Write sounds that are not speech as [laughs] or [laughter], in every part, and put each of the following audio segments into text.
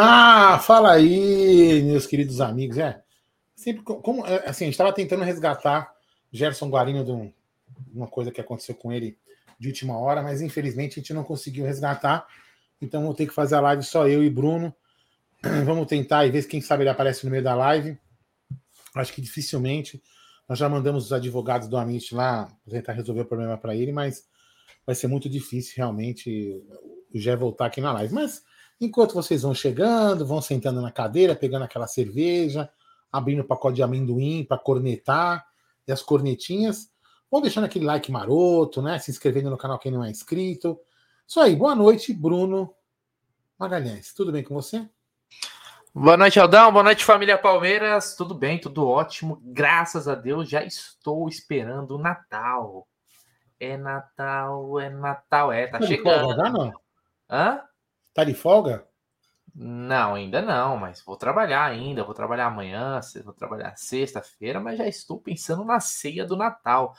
Ah, fala aí, meus queridos amigos. É, sempre como é, assim, a gente estava tentando resgatar Gerson Guarino de um, uma coisa que aconteceu com ele de última hora, mas infelizmente a gente não conseguiu resgatar. Então vou ter que fazer a live só eu e Bruno. [clears throat] Vamos tentar e ver se quem sabe ele aparece no meio da live. Acho que dificilmente. Nós já mandamos os advogados do Amit lá tentar resolver o problema para ele, mas vai ser muito difícil realmente o Gé voltar aqui na live. Mas enquanto vocês vão chegando, vão sentando na cadeira, pegando aquela cerveja, abrindo o pacote de amendoim para cornetar e as cornetinhas, vão deixando aquele like maroto, né? Se inscrevendo no canal quem não é inscrito. Isso aí, boa noite, Bruno Magalhães. Tudo bem com você? Boa noite, Aldão. Boa noite, família Palmeiras. Tudo bem, tudo ótimo. Graças a Deus, já estou esperando o Natal. É Natal, é Natal, é, tá, chegando. Folga, não? Hã? Tá de folga? Não, ainda não, mas vou trabalhar ainda, vou trabalhar amanhã, vou trabalhar sexta-feira, mas já estou pensando na ceia do Natal.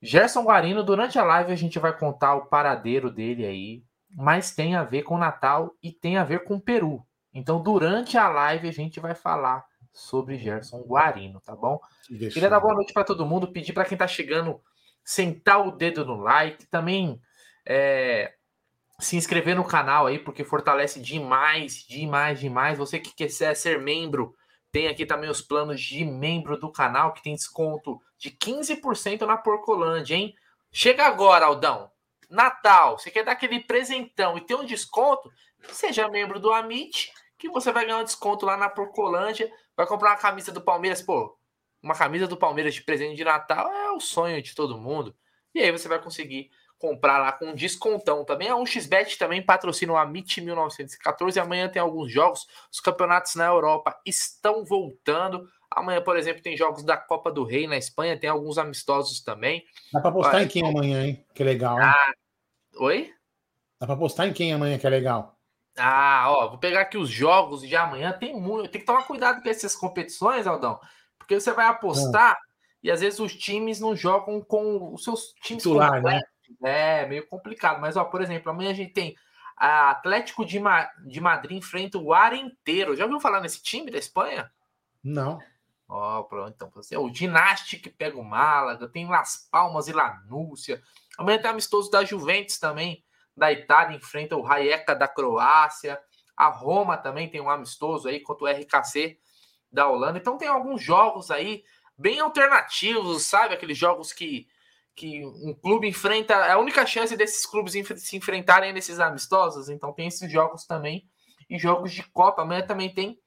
Gerson Guarino, durante a live a gente vai contar o paradeiro dele aí, mas tem a ver com o Natal e tem a ver com o Peru. Então, durante a live a gente vai falar sobre Gerson Guarino, tá bom? Deixa Queria dar boa noite para todo mundo, pedir para quem tá chegando sentar o dedo no like, também é, se inscrever no canal aí, porque fortalece demais, demais, demais. Você que quiser ser membro, tem aqui também os planos de membro do canal, que tem desconto de 15% na Porcolândia, hein? Chega agora, Aldão. Natal, você quer dar aquele presentão e ter um desconto? Seja membro do Amit, que você vai ganhar um desconto lá na Porcolândia. Vai comprar uma camisa do Palmeiras, pô. Uma camisa do Palmeiras de presente de Natal é o sonho de todo mundo. E aí você vai conseguir comprar lá com descontão também. A 1xBet também patrocina o Amit 1914. Amanhã tem alguns jogos. Os campeonatos na Europa estão voltando. Amanhã, por exemplo, tem jogos da Copa do Rei na Espanha, tem alguns amistosos também. Dá para postar em quem amanhã, hein? Que legal, hein? Ah, oi? Dá para postar em quem amanhã, que é legal. Ah, ó, vou pegar aqui os jogos de amanhã. Tem muito, tem que tomar cuidado com essas competições, Aldão, porque você vai apostar ah. e às vezes os times não jogam com os seus times titular, né? É, meio complicado. Mas, ó, por exemplo, amanhã a gente tem a Atlético de, Ma de Madrid enfrenta o Arenteiro. Já ouviu falar nesse time da Espanha? Não. Ó, pronto, então você. O Ginástica pega o Málaga, tem Las Palmas e Lanúcia. Amanhã tem amistoso da Juventus também, da Itália, enfrenta o Rijeka da Croácia. A Roma também tem um amistoso aí contra o RKC da Holanda. Então tem alguns jogos aí bem alternativos, sabe? Aqueles jogos que que um clube enfrenta. É a única chance desses clubes se enfrentarem nesses amistosos. Então tem esses jogos também. E jogos de Copa. Amanhã também tem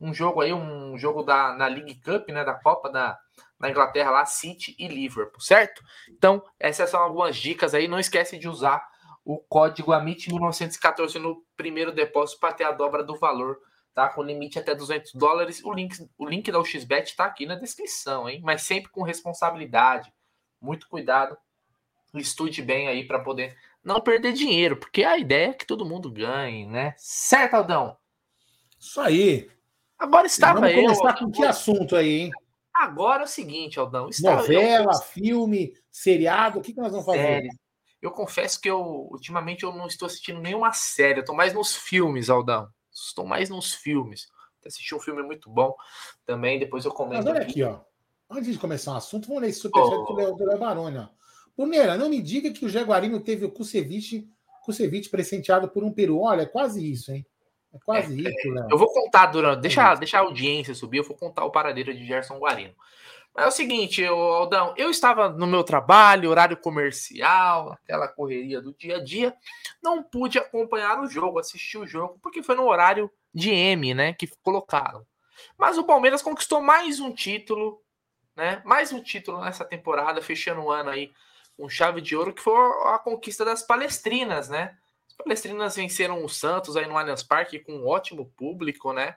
um jogo aí, um jogo da, na League Cup, né? Da Copa da, da Inglaterra lá, City e Liverpool, certo? Então, essas são algumas dicas aí. Não esquece de usar o código AMIT1914 no primeiro depósito para ter a dobra do valor, tá? Com limite até 200 dólares. O link, o link da UXBet está aqui na descrição, hein? Mas sempre com responsabilidade muito cuidado, estude bem aí para poder não perder dinheiro, porque a ideia é que todo mundo ganhe, né? Certo, Aldão? Isso aí. Agora estava Vamos eu. começar com que assunto aí, hein? Agora é o seguinte, Aldão. Novela, eu... filme, seriado, o que, que nós vamos fazer? Série. Eu confesso que eu, ultimamente, eu não estou assistindo nenhuma série. Eu estou mais nos filmes, Aldão. Estou mais nos filmes. Assisti um filme muito bom também, depois eu comento. Mas olha aqui, aqui ó. Antes de começar o assunto, vamos ler esse superchat oh. do Léo Baroni. Brunera, não me diga que o Jaguarino teve o Kusevich, Kusevich presenteado por um peru. Olha, é quase isso, hein? É quase é, isso, Léo. Eu vou contar durante. Deixa, é deixa a audiência subir, eu vou contar o paradeiro de Gerson Guarino. Mas é o seguinte, Aldão, eu estava no meu trabalho, horário comercial, aquela correria do dia a dia, não pude acompanhar o jogo, assistir o jogo, porque foi no horário de M, né, que colocaram. Mas o Palmeiras conquistou mais um título né? Mais um título nessa temporada, fechando o ano aí com chave de ouro, que foi a conquista das Palestrinas, né? As Palestrinas venceram o Santos aí no Allianz Parque com um ótimo público, né?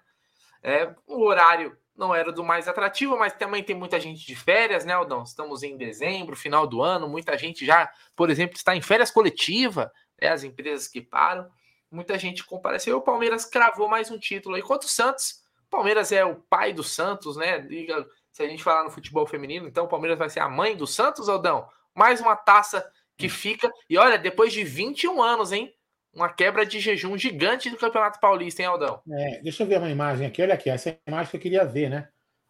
É, o horário não era do mais atrativo, mas também tem muita gente de férias, né, Aldão? Estamos em dezembro, final do ano, muita gente já, por exemplo, está em férias coletiva, né, as empresas que param, muita gente compareceu. O Palmeiras cravou mais um título contra o Santos. O Palmeiras é o pai do Santos, né? Se a gente falar no futebol feminino, então o Palmeiras vai ser a mãe do Santos, Aldão? Mais uma taça que fica. E olha, depois de 21 anos, hein? uma quebra de jejum gigante do Campeonato Paulista, hein, Aldão? É, deixa eu ver uma imagem aqui. Olha aqui, essa imagem que eu queria ver, né?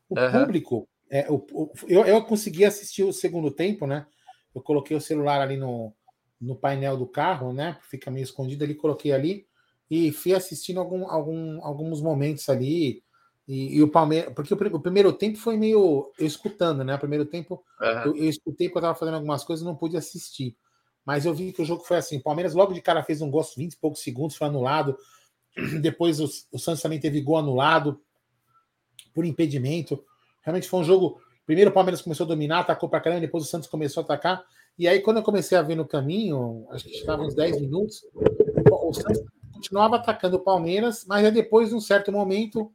O uhum. público, é, o, o, eu, eu consegui assistir o segundo tempo, né? Eu coloquei o celular ali no, no painel do carro, né? Fica meio escondido ali, coloquei ali e fui assistindo algum, algum, alguns momentos ali. E, e o Palmeiras, porque o, o, primeiro tempo foi meio eu escutando, né? O primeiro tempo uhum. eu, eu, escutei porque eu estava fazendo algumas coisas e não pude assistir. Mas eu vi que o jogo foi assim: o Palmeiras logo de cara fez um gol 20 e poucos segundos, foi anulado. [clears throat] Depois o, o Santos também teve gol anulado por impedimento. Realmente foi um jogo. Primeiro o Palmeiras começou a dominar, atacou para caramba, depois o Santos começou a atacar. E aí, quando eu comecei a ver no caminho, acho que estava uns 10 minutos, o Santos continuava atacando o Palmeiras, mas aí depois, num certo momento,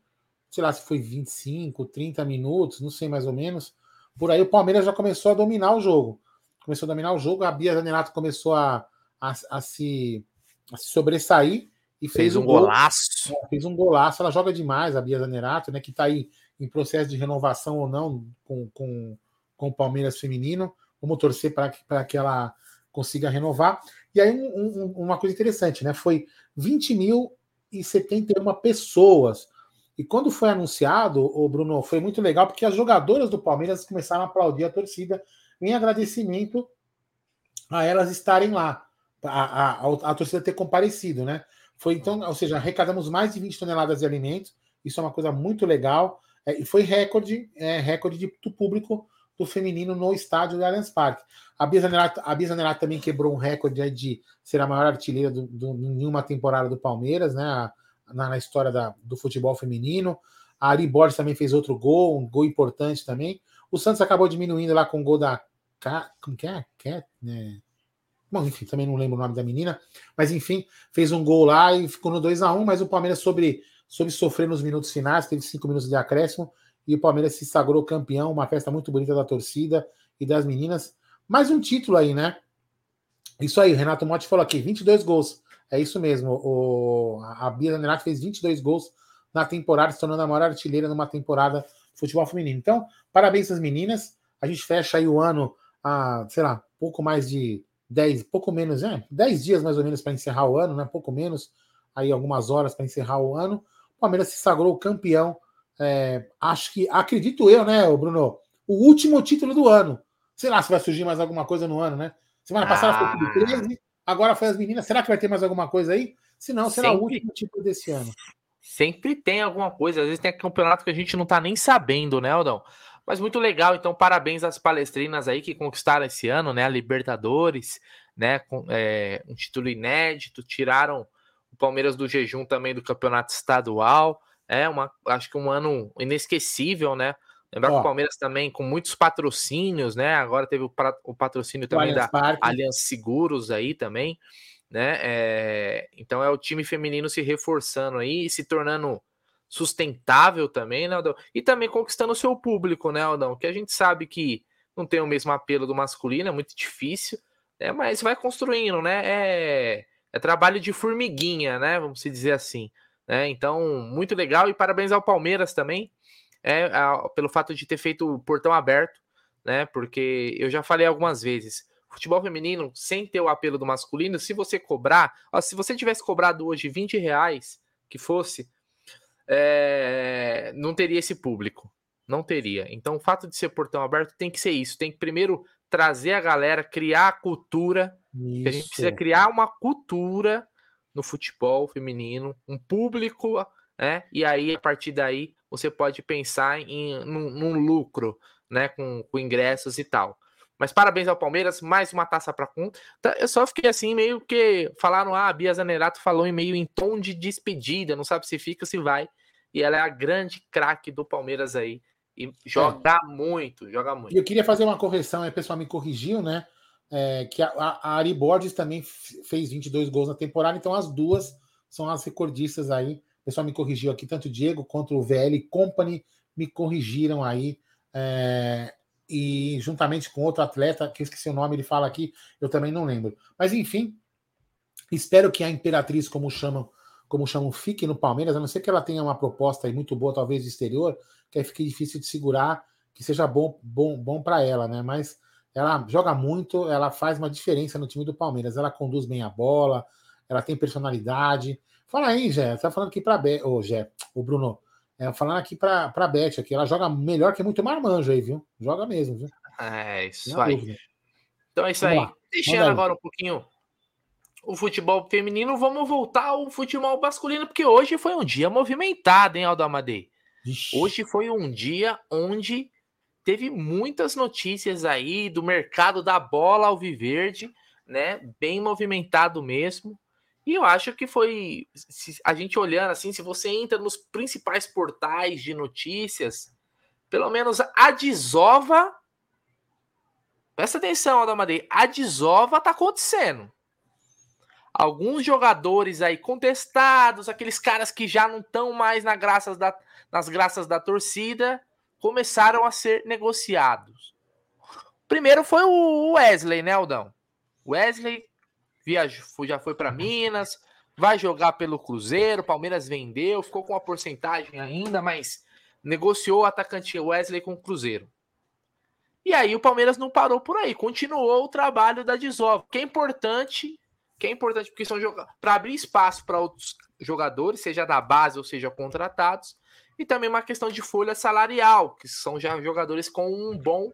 sei lá se foi 25, 30 minutos, não sei mais ou menos, por aí o Palmeiras já começou a dominar o jogo. Começou a dominar o jogo, a Bia Zanerato começou a, a, a, se, a se sobressair e fez, fez um, gol. golaço. É, fez um golaço. Ela joga demais, a Bia Zanerato, né? Que está aí em processo de renovação ou não com, com, com o Palmeiras feminino. Vamos torcer para que, que ela consiga renovar. E aí, um, um, uma coisa interessante, né? Foi 20 mil e 71 pessoas. E quando foi anunciado, o Bruno, foi muito legal, porque as jogadoras do Palmeiras começaram a aplaudir a torcida em agradecimento a elas estarem lá, a, a, a, a torcida ter comparecido, né? Foi então, ou seja, arrecadamos mais de 20 toneladas de alimentos, isso é uma coisa muito legal, é, e foi recorde, é, recorde de, do público do feminino no estádio do Allianz Parque. A Bia Zanerato, a Bia também quebrou um recorde de ser a maior artilheira do, do, em uma temporada do Palmeiras, né? Na, na história da, do futebol feminino. A Ari Borges também fez outro gol, um gol importante também. O Santos acabou diminuindo lá com o gol da. Como que é? Cat, né? Bom, enfim, também não lembro o nome da menina. Mas enfim, fez um gol lá e ficou no 2 a 1 mas o Palmeiras sobre, sobre sofrer nos minutos finais, teve cinco minutos de acréscimo e o Palmeiras se sagrou campeão, uma festa muito bonita da torcida e das meninas. Mais um título aí, né? Isso aí, o Renato Motti falou aqui, 22 gols. É isso mesmo. O, a Bia Zanerato fez 22 gols na temporada, se tornando a maior artilheira numa temporada de futebol feminino. Então, parabéns às meninas. A gente fecha aí o ano a, sei lá, pouco mais de 10, pouco menos, né? 10 dias mais ou menos para encerrar o ano, né? Pouco menos, aí algumas horas para encerrar o ano. O Palmeiras se sagrou campeão é, acho que, acredito eu, né, Bruno? O último título do ano. Sei lá se vai surgir mais alguma coisa no ano, né? Semana passada ah. foi tudo 13, agora foi as meninas. Será que vai ter mais alguma coisa aí? Se não, será Sempre. o último título desse ano. Sempre tem alguma coisa. Às vezes tem campeonato que a gente não tá nem sabendo, né, Aldão? Mas muito legal. Então, parabéns às palestrinas aí que conquistaram esse ano, né? A Libertadores, né? Com, é, um título inédito. Tiraram o Palmeiras do jejum também do campeonato estadual. É uma, acho que um ano inesquecível, né? Lembrar que o Palmeiras também com muitos patrocínios, né? Agora teve o, o patrocínio também da Allianz Seguros aí também, né? É, então é o time feminino se reforçando aí, se tornando sustentável também, né, Aldão? E também conquistando o seu público, né, Aldão? Que a gente sabe que não tem o mesmo apelo do masculino, é muito difícil, né? Mas vai construindo, né? É, é trabalho de formiguinha, né? Vamos dizer assim. Né? Então, muito legal e parabéns ao Palmeiras também, é, a, pelo fato de ter feito o portão aberto, né? Porque eu já falei algumas vezes, futebol feminino, sem ter o apelo do masculino, se você cobrar, ó, se você tivesse cobrado hoje 20 reais, que fosse, é, não teria esse público. Não teria. Então, o fato de ser portão aberto tem que ser isso. Tem que primeiro trazer a galera, criar a cultura. A gente precisa criar uma cultura no futebol feminino, um público, né? E aí, a partir daí, você pode pensar em num, num lucro, né? Com, com, ingressos e tal. Mas parabéns ao Palmeiras, mais uma taça para conta. Tá, eu só fiquei assim, meio que falaram, ah, a Bia Zanerato falou em meio em tom de despedida, não sabe se fica, se vai. E ela é a grande craque do Palmeiras aí. E joga é. muito, joga muito. Eu queria fazer uma correção, o pessoal me corrigiu, né? é, que a, a, Ari Borges também fez 22 gols na temporada, então as duas são as recordistas aí. O pessoal me corrigiu aqui, tanto o Diego quanto o VL Company me corrigiram aí. É, e juntamente com outro atleta, que eu esqueci o nome, ele fala aqui, eu também não lembro. Mas enfim, espero que a Imperatriz, como chamam, como chamam, fique no Palmeiras, a não ser que ela tenha uma proposta aí muito boa, talvez de exterior, que aí fique difícil de segurar, que seja bom, bom, bom para ela, né? Mas ela joga muito, ela faz uma diferença no time do Palmeiras. Ela conduz bem a bola, ela tem personalidade. Fala aí, Jé, tá falando aqui pra Beth, ô, Jé, o Bruno, é, falando aqui pra, pra Beth, aqui, ela joga melhor que muito marmanjo aí, viu? Joga mesmo, viu? É, isso aí. Dúvida. Então é isso Vamos aí. Lá. Deixando agora um pouquinho o futebol feminino, vamos voltar ao futebol masculino, porque hoje foi um dia movimentado, hein, Aldo Amadei? Ixi. Hoje foi um dia onde teve muitas notícias aí do mercado da bola ao viverde, né? Bem movimentado mesmo. E eu acho que foi, a gente olhando assim, se você entra nos principais portais de notícias, pelo menos a desova, presta atenção, Aldo Amadei, a desova tá acontecendo alguns jogadores aí contestados, aqueles caras que já não estão mais na graças da, nas graças da torcida, começaram a ser negociados. Primeiro foi o Wesley, né, Aldão? Wesley viajou, já foi para Minas, vai jogar pelo Cruzeiro, Palmeiras vendeu, ficou com uma porcentagem ainda, mas negociou o atacante Wesley com o Cruzeiro. E aí o Palmeiras não parou por aí, continuou o trabalho da Disov, que é importante que é importante porque são para abrir espaço para outros jogadores, seja da base ou seja contratados, e também uma questão de folha salarial, que são já jogadores com um bom,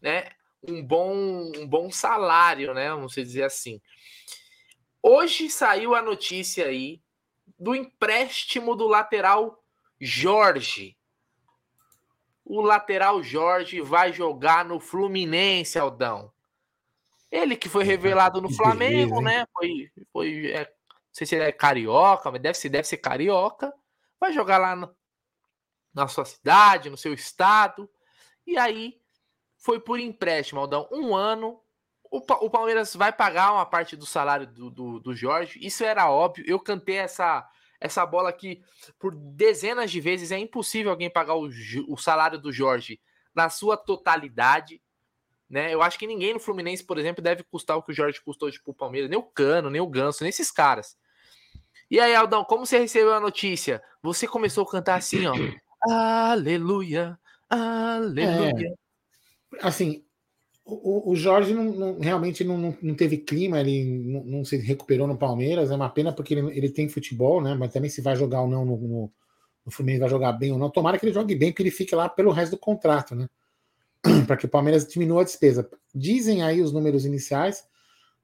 né, um bom, um bom salário, né, vamos dizer assim. Hoje saiu a notícia aí do empréstimo do lateral Jorge. O lateral Jorge vai jogar no Fluminense, Aldão. Ele que foi revelado no Flamengo, né? Foi, foi é, não sei se ele é carioca, mas deve ser, deve ser carioca. Vai jogar lá no, na sua cidade, no seu estado. E aí foi por empréstimo, Aldão. Um ano. O, o Palmeiras vai pagar uma parte do salário do, do, do Jorge. Isso era óbvio. Eu cantei essa, essa bola aqui por dezenas de vezes. É impossível alguém pagar o, o salário do Jorge na sua totalidade. Né? Eu acho que ninguém no Fluminense, por exemplo, deve custar o que o Jorge custou tipo, o Palmeiras, nem o Cano, nem o Ganso, nem esses caras. E aí, Aldão, como você recebeu a notícia? Você começou a cantar assim, ó. [clears throat] Aleluia, aleluia. Assim, o, o Jorge não, não, realmente não, não, teve clima, ele não, não, se recuperou no Palmeiras. É uma pena porque ele, ele tem futebol, né? Mas também se vai jogar ou não no, no, no Fluminense, vai jogar bem ou não. Tomara que ele jogue bem, que ele fique lá pelo resto do contrato, né? [clears throat] para que o Palmeiras diminua a despesa. Dizem aí os números iniciais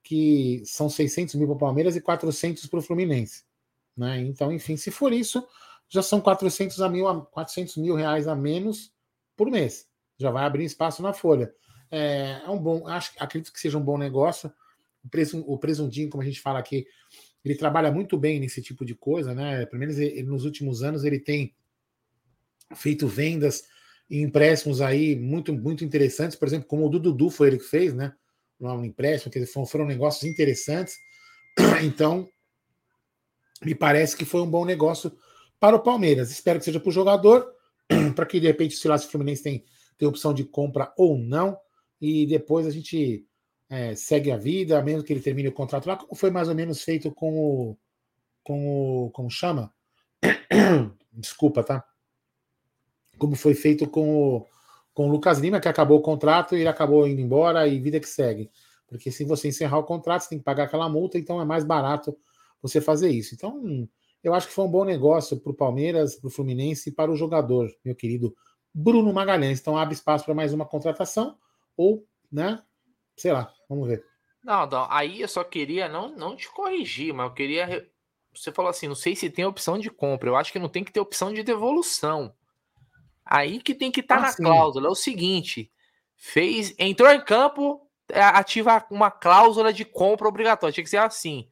que são 600 mil para o Palmeiras e 400 para o Fluminense. Né? Então, enfim, se for isso, já são 400, a mil, 400 mil reais a menos por mês. Já vai abrir espaço na folha. É, é um bom, acho, acredito que seja um bom negócio. O, preço, o presuntinho, como a gente fala aqui, ele trabalha muito bem nesse tipo de coisa, né? Pelo menos ele, nos últimos anos ele tem feito vendas e empréstimos aí muito, muito interessantes, por exemplo, como o do Dudu foi ele que fez, né? Um empréstimo, que foram, foram negócios interessantes. [clears throat] Então, me parece que foi um bom negócio para o Palmeiras. Espero que seja para o jogador, [clears throat] para que de repente, se lá se o Fluminense tem, tem opção de compra ou não, e depois a gente é, segue a vida, mesmo que ele termine o contrato lá, como foi mais ou menos feito com o. com o. como chama? [coughs] Desculpa, tá? como foi feito com o, com o Lucas Lima, que acabou o contrato e ele acabou indo embora e vida que segue. Porque se você encerrar o contrato, você tem que pagar aquela multa, então é mais barato você fazer isso. Então, eu acho que foi um bom negócio para o Palmeiras, para o Fluminense e para o jogador, meu querido Bruno Magalhães. Então, abre espaço para mais uma contratação ou, né? Sei lá, vamos ver. Não, não, aí eu só queria não, não te corrigir, mas eu queria. Você falou assim: não sei se tem opção de compra. Eu acho que não tem que ter opção de devolução. Aí que tem que estar tá ah, na sim. cláusula. É o seguinte: fez, entrou em campo, é, ativa uma cláusula de compra obrigatória. Tinha que ser assim,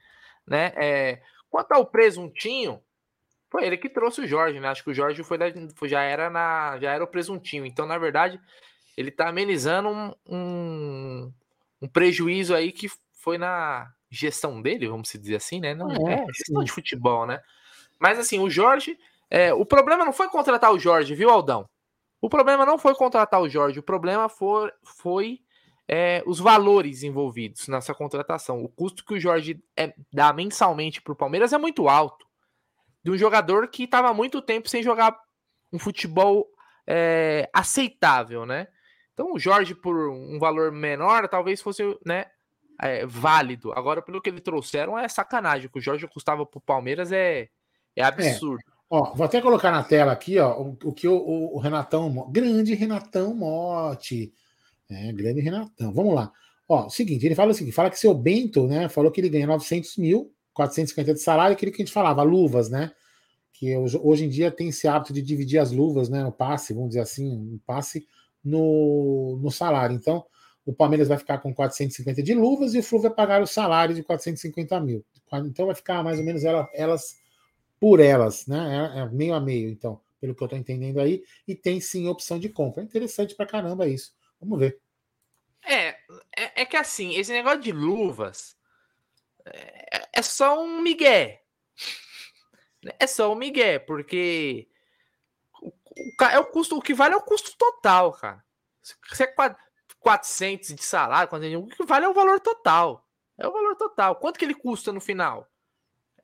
né? É, quanto ao presuntinho, foi ele que trouxe o Jorge, né? Acho que o Jorge foi, da, já era na, já era o presuntinho. Então, na verdade, ele tá amenizando um, um, um prejuízo aí que foi na gestão dele, vamos dizer assim, né? Não é, é gestão de futebol, né? Mas assim, o Jorge é, o problema não foi contratar o Jorge, viu, Aldão? O problema não foi contratar o Jorge, o problema foi, foi é, os valores envolvidos nessa contratação. O custo que o Jorge é, dá mensalmente para o Palmeiras é muito alto. De um jogador que estava muito tempo sem jogar um futebol é, aceitável, né? Então o Jorge, por um valor menor, talvez fosse né, é, válido. Agora, pelo que eles trouxeram, é sacanagem. O que o Jorge custava pro Palmeiras é, é absurdo. É. Ó, vou até colocar na tela aqui, ó, o, o que o, o, o, Renatão, grande Renatão Mote, é, grande Renatão. Vamos lá. Ó, seguinte, ele fala o seguinte, fala que seu Bento, né, falou que ele ganha 900 mil, 450 de salário, aquilo que a gente falava, luvas, né, que hoje, em dia tem esse hábito de dividir as luvas, né, no passe, vamos dizer assim, no passe no, no salário. Então, o Palmeiras vai ficar com 450 de luvas e o Flu vai pagar o salário de 450 mil. Então vai ficar mais ou menos ela, elas por elas, né? É, é meio a meio, então, pelo que eu estou entendendo aí, e tem sim opção de compra. É interessante pra caramba isso. Vamos ver. É, é, é que assim, esse negócio de luvas é, é só um migué. É só um migué, porque o, o, é o custo, o que vale é o custo total, cara. Se é 400 de salário, o que vale é o valor total. É o valor total. Quanto que ele custa no final?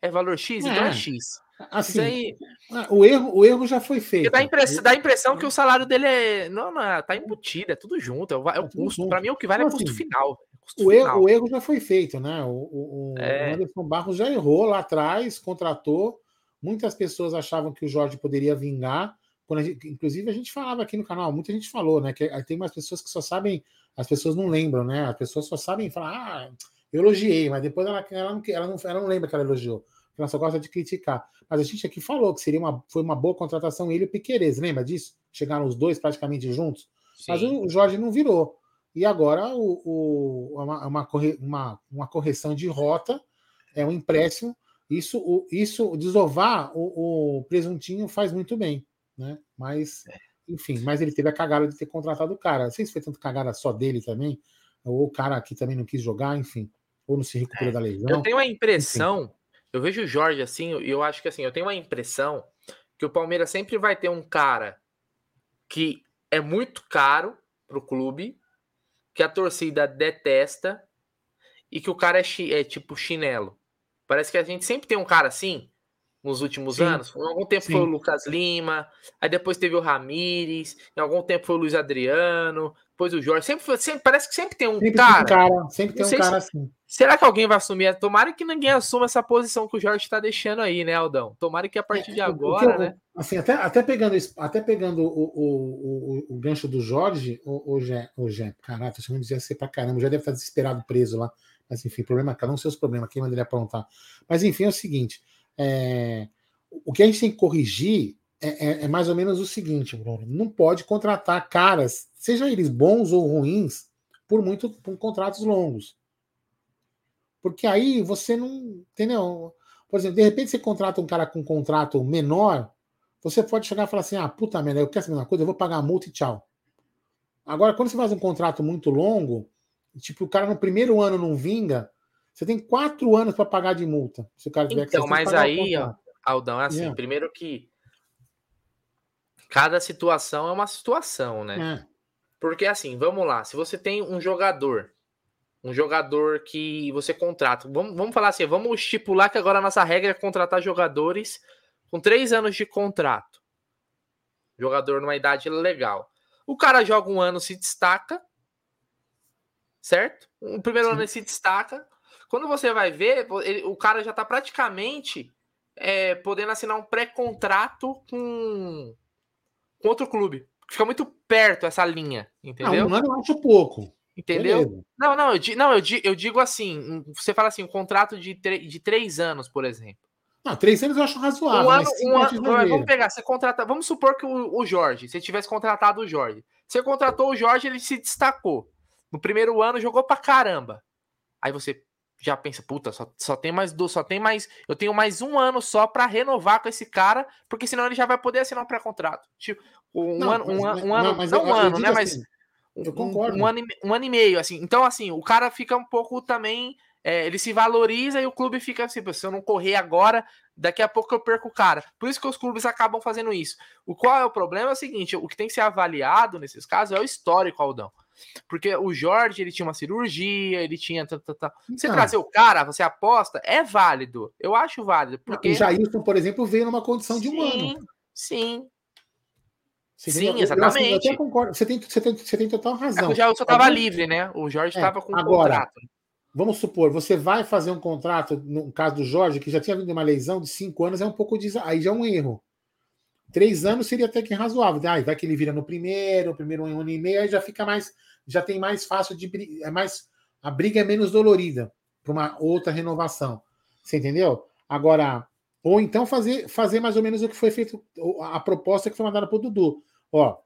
É valor X? É. Então é X. Assim, aí, ah, o, erro, o erro já foi feito. Dá a impressão, dá a impressão que o salário dele é. Não, não, é, tá embutido, é tudo junto. É o, é o custo. Para mim, o que vale é então, custo assim, final. O. Erro, o erro já foi feito, né? O, o, é. o Anderson Barros já errou lá atrás, contratou. Muitas pessoas achavam que o Jorge poderia vingar. A gente, inclusive, a gente falava aqui no canal, muita gente falou, né? Que tem umas pessoas que só sabem, as pessoas não lembram, né? As pessoas só sabem falar, ah, eu elogiei, mas depois ela, ela, não, ela, não, ela não lembra que ela elogiou ela só gosta de criticar. Mas a gente aqui falou que seria uma, foi uma boa contratação ele e o Piqueires, lembra disso? Chegaram os dois praticamente juntos. Sim. Mas o, Jorge não virou. E agora o, o, uma, uma, uma, uma correção de rota é um empréstimo. Isso, o, isso desovar o, o presuntinho faz muito bem, né? Mas, enfim, mas ele teve a cagada de ter contratado o cara. Não sei se foi tanto cagada só dele também, ou o cara aqui também não quis jogar, enfim, ou não se recuperou é. da lesão. Eu tenho a impressão enfim. Eu vejo o Jorge assim, e eu acho que assim, eu tenho uma impressão que o Palmeiras sempre vai ter um cara que é muito caro pro clube, que a torcida detesta e que o cara é, é tipo chinelo. Parece que a gente sempre tem um cara assim nos últimos Sim. anos. Em algum tempo Sim. foi o Lucas Lima, aí depois teve o Ramires, em algum tempo foi o Luiz Adriano, depois o Jorge. Sempre, foi, sempre parece que sempre tem um sempre cara. Tem um cara sempre tem um cara se, assim. Será que alguém vai assumir? Tomara que ninguém assuma essa posição que o Jorge está deixando aí, né, Aldão? Tomara que a partir é, de agora, eu, né? Assim, até, até pegando, até pegando o, o, o, o gancho do Jorge, o, o, Gé, o Gé, caralho, tô chamando de ser pra caramba, já deve estar desesperado preso lá. Mas enfim, problema, cada um seus problemas, quem manda ele aprontar. Mas enfim, é o seguinte: é, o que a gente tem que corrigir é, é, é, mais ou menos o seguinte, Bruno: não pode contratar caras, seja eles bons ou ruins, por muito por contratos longos. Porque aí você não. Entendeu? Por exemplo, de repente você contrata um cara com um contrato menor, você pode chegar e falar assim: ah, puta merda, eu quero saber uma coisa, eu vou pagar a multa e tchau. Agora, quando você faz um contrato muito longo, tipo, o cara no primeiro ano não vinga, você tem quatro anos para pagar de multa. Se o cara tiver então, que mas aí, Aldão, é assim, yeah. primeiro que cada situação é uma situação, né? É. Porque assim, vamos lá, se você tem um jogador um jogador que você contrata. Vamos, vamos falar assim, vamos estipular que agora a nossa regra é contratar jogadores com três anos de contrato. Jogador numa idade legal. O cara joga um ano, se destaca, certo? O primeiro Sim. ano ele se destaca. Quando você vai ver, ele, o cara já está praticamente é, podendo assinar um pré-contrato com, com outro clube. Fica muito perto essa linha, entendeu? Não, um ano eu acho pouco. Entendeu? Beleza. Não, não, eu, não eu, eu, digo assim: você fala assim, um contrato de, de três anos, por exemplo. Não, três anos eu acho razoável. Um ano, um ano, vamos pegar, você contrata. Vamos supor que o, o Jorge, se tivesse contratado o Jorge. Você contratou o Jorge, ele se destacou. No primeiro ano jogou pra caramba. Aí você já pensa, puta, só, só tem mais do, só tem mais. Eu tenho mais um ano só para renovar com esse cara, porque senão ele já vai poder assinar um pré-contrato. Tipo, um não, ano, um, mas, um ano, não, não um ano, né? Assim, mas eu concordo. Um, um, ano, um ano e meio, assim. Então, assim, o cara fica um pouco também. É, ele se valoriza e o clube fica assim, se eu não correr agora, daqui a pouco eu perco o cara. Por isso que os clubes acabam fazendo isso. O qual é o problema? É o seguinte: o que tem que ser avaliado nesses casos é o histórico, Aldão. Porque o Jorge, ele tinha uma cirurgia, ele tinha. Tá, tá, tá. Você então. trazer o cara, você aposta, é válido. Eu acho válido. Porque... O Jailson, por exemplo, veio numa condição de um ano. Sim, Sim, exatamente. Eu, até concordo. Você tem, você tem, você tem total razão. É o Jailson estava livre, né? O Jorge estava é, com agora, contrato. vamos supor, você vai fazer um contrato, no caso do Jorge, que já tinha vindo uma lesão de cinco anos, é um pouco de. Aí já é um erro. Três anos seria até que razoável. Ah, vai que ele vira no primeiro, primeiro um ano e meio, aí já fica mais. Já tem mais fácil de. É mais, a briga é menos dolorida para uma outra renovação. Você entendeu? Agora, ou então fazer, fazer mais ou menos o que foi feito, a proposta que foi mandada para o Dudu. Ó,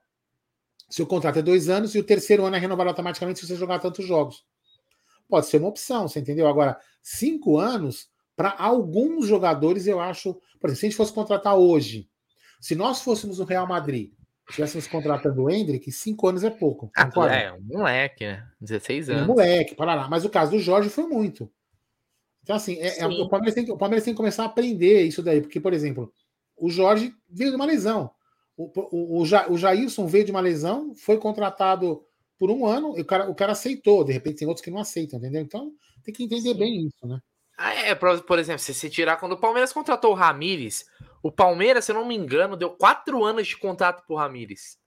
seu contrato é dois anos e o terceiro ano é renovado automaticamente se você jogar tantos jogos. Pode ser uma opção, você entendeu? Agora, cinco anos, para alguns jogadores, eu acho. Por exemplo, se a gente fosse contratar hoje, se nós fôssemos o Real Madrid, estivéssemos contratando o Hendrick, cinco anos é pouco. Ah, é, um moleque, né? 16 anos. Um moleque, para lá. Mas o caso do Jorge foi muito. Então, assim, é, é, o, Palmeiras tem, o Palmeiras tem que começar a aprender isso daí, porque, por exemplo, o Jorge veio de uma lesão. O, o, o, o Jailson veio de uma lesão, foi contratado por um ano, e o cara, o cara aceitou. De repente, tem outros que não aceitam, entendeu? Então, tem que entender Sim. bem isso, né? Ah, é, por, por exemplo, se você tirar quando o Palmeiras contratou o Ramires, o Palmeiras, se eu não me engano, deu quatro anos de contrato pro Ramires.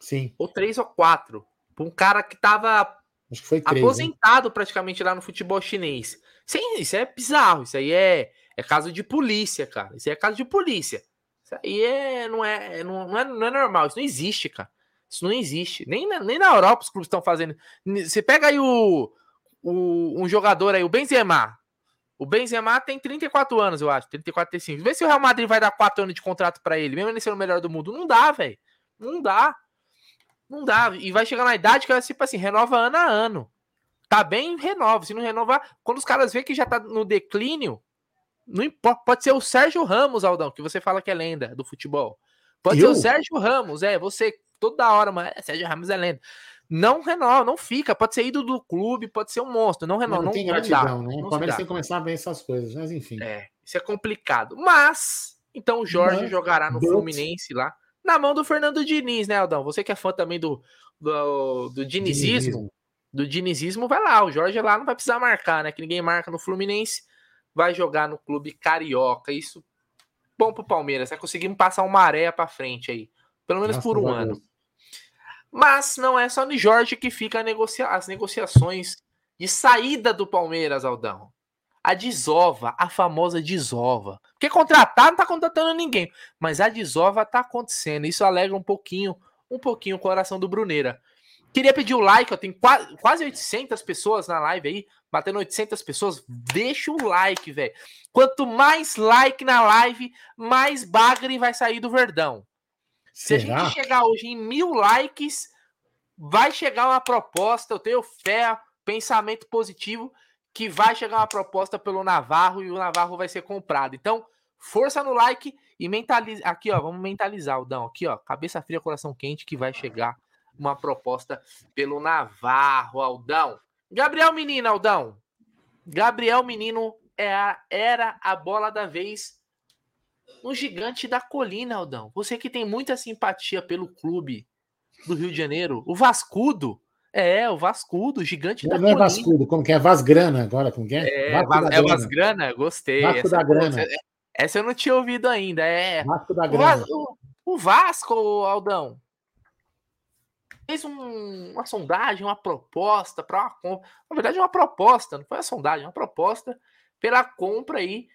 Sim. Ou três ou quatro. Pra um cara que tava Acho que foi três, aposentado hein? praticamente lá no futebol chinês. Isso, isso é bizarro. Isso aí é, é caso de polícia, cara. Isso aí é caso de polícia. Isso aí é, não, é, não, não, é, não é normal. Isso não existe, cara. Isso não existe. Nem na, nem na Europa os clubes estão fazendo. Você pega aí o, o, um jogador aí, o Benzema. O Benzema tem 34 anos, eu acho. 34, 35. Vê se o Real Madrid vai dar 4 anos de contrato para ele, mesmo ele sendo o melhor do mundo. Não dá, velho. Não dá. Não dá. E vai chegar na idade que é tipo assim, renova ano a ano. Tá bem, renova. Se não renovar, quando os caras vê que já tá no declínio, não importa. Pode ser o Sérgio Ramos, Aldão, que você fala que é lenda do futebol. Pode eu? ser o Sérgio Ramos, é. Você toda hora, mas é, Sérgio Ramos é lenda. Não renova, não fica. Pode ser ido do clube, pode ser um monstro. Não renova. Não, não tem gratidão, né? O Palmeiras tem que começar a ver essas coisas, mas enfim. É, isso é complicado. Mas, então o Jorge jogará no Fluminense lá, na mão do Fernando Diniz, né, Aldão? Você que é fã também do, do, do dinizismo, dinizismo, do dinizismo, vai lá. O Jorge lá não vai precisar marcar, né? Que ninguém marca no Fluminense. Vai jogar no clube carioca. Isso bom pro Palmeiras. Vai conseguimos passar uma areia para frente aí. Pelo menos Nossa, por um ano. Mas não é só no Jorge que fica negocia as negociações de saída do Palmeiras, Aldão. A desova, a famosa desova. Porque contratar não tá contratando ninguém, mas a desova tá acontecendo. Isso alegra um pouquinho, um pouquinho o coração do Bruneira. Queria pedir o like, ó, tem quase, quase 800 pessoas na live aí, batendo 800 pessoas. Deixa o like, velho. Quanto mais like na live, mais bagre vai sair do Verdão. Se Será? a gente chegar hoje em mil likes, vai chegar uma proposta. Eu tenho fé, pensamento positivo, que vai chegar uma proposta pelo Navarro e o Navarro vai ser comprado. Então, força no like e mentaliza. Aqui, ó, vamos mentalizar, Aldão. Aqui, ó, cabeça fria, coração quente, que vai chegar uma proposta pelo Navarro, Aldão. Gabriel Menino, Aldão. Gabriel Menino é a, era a bola da vez no gigante da colina, Aldão. Você que tem muita simpatia pelo clube do Rio de Janeiro, o Vascudo. É, o Vascudo, o gigante não, da não colina. Não é Vascudo, como que é? Vasgrana agora, como que é? É, Vasco é Vasgrana, gostei. Vasco essa, da Grana. Essa, essa, eu não tinha ouvido ainda. É Vasco da Grana. O, o Vasco, Aldão, fez um, uma sondagem, uma proposta para uma compra. Na verdade, uma proposta, não foi uma sondagem, uma proposta pela compra aí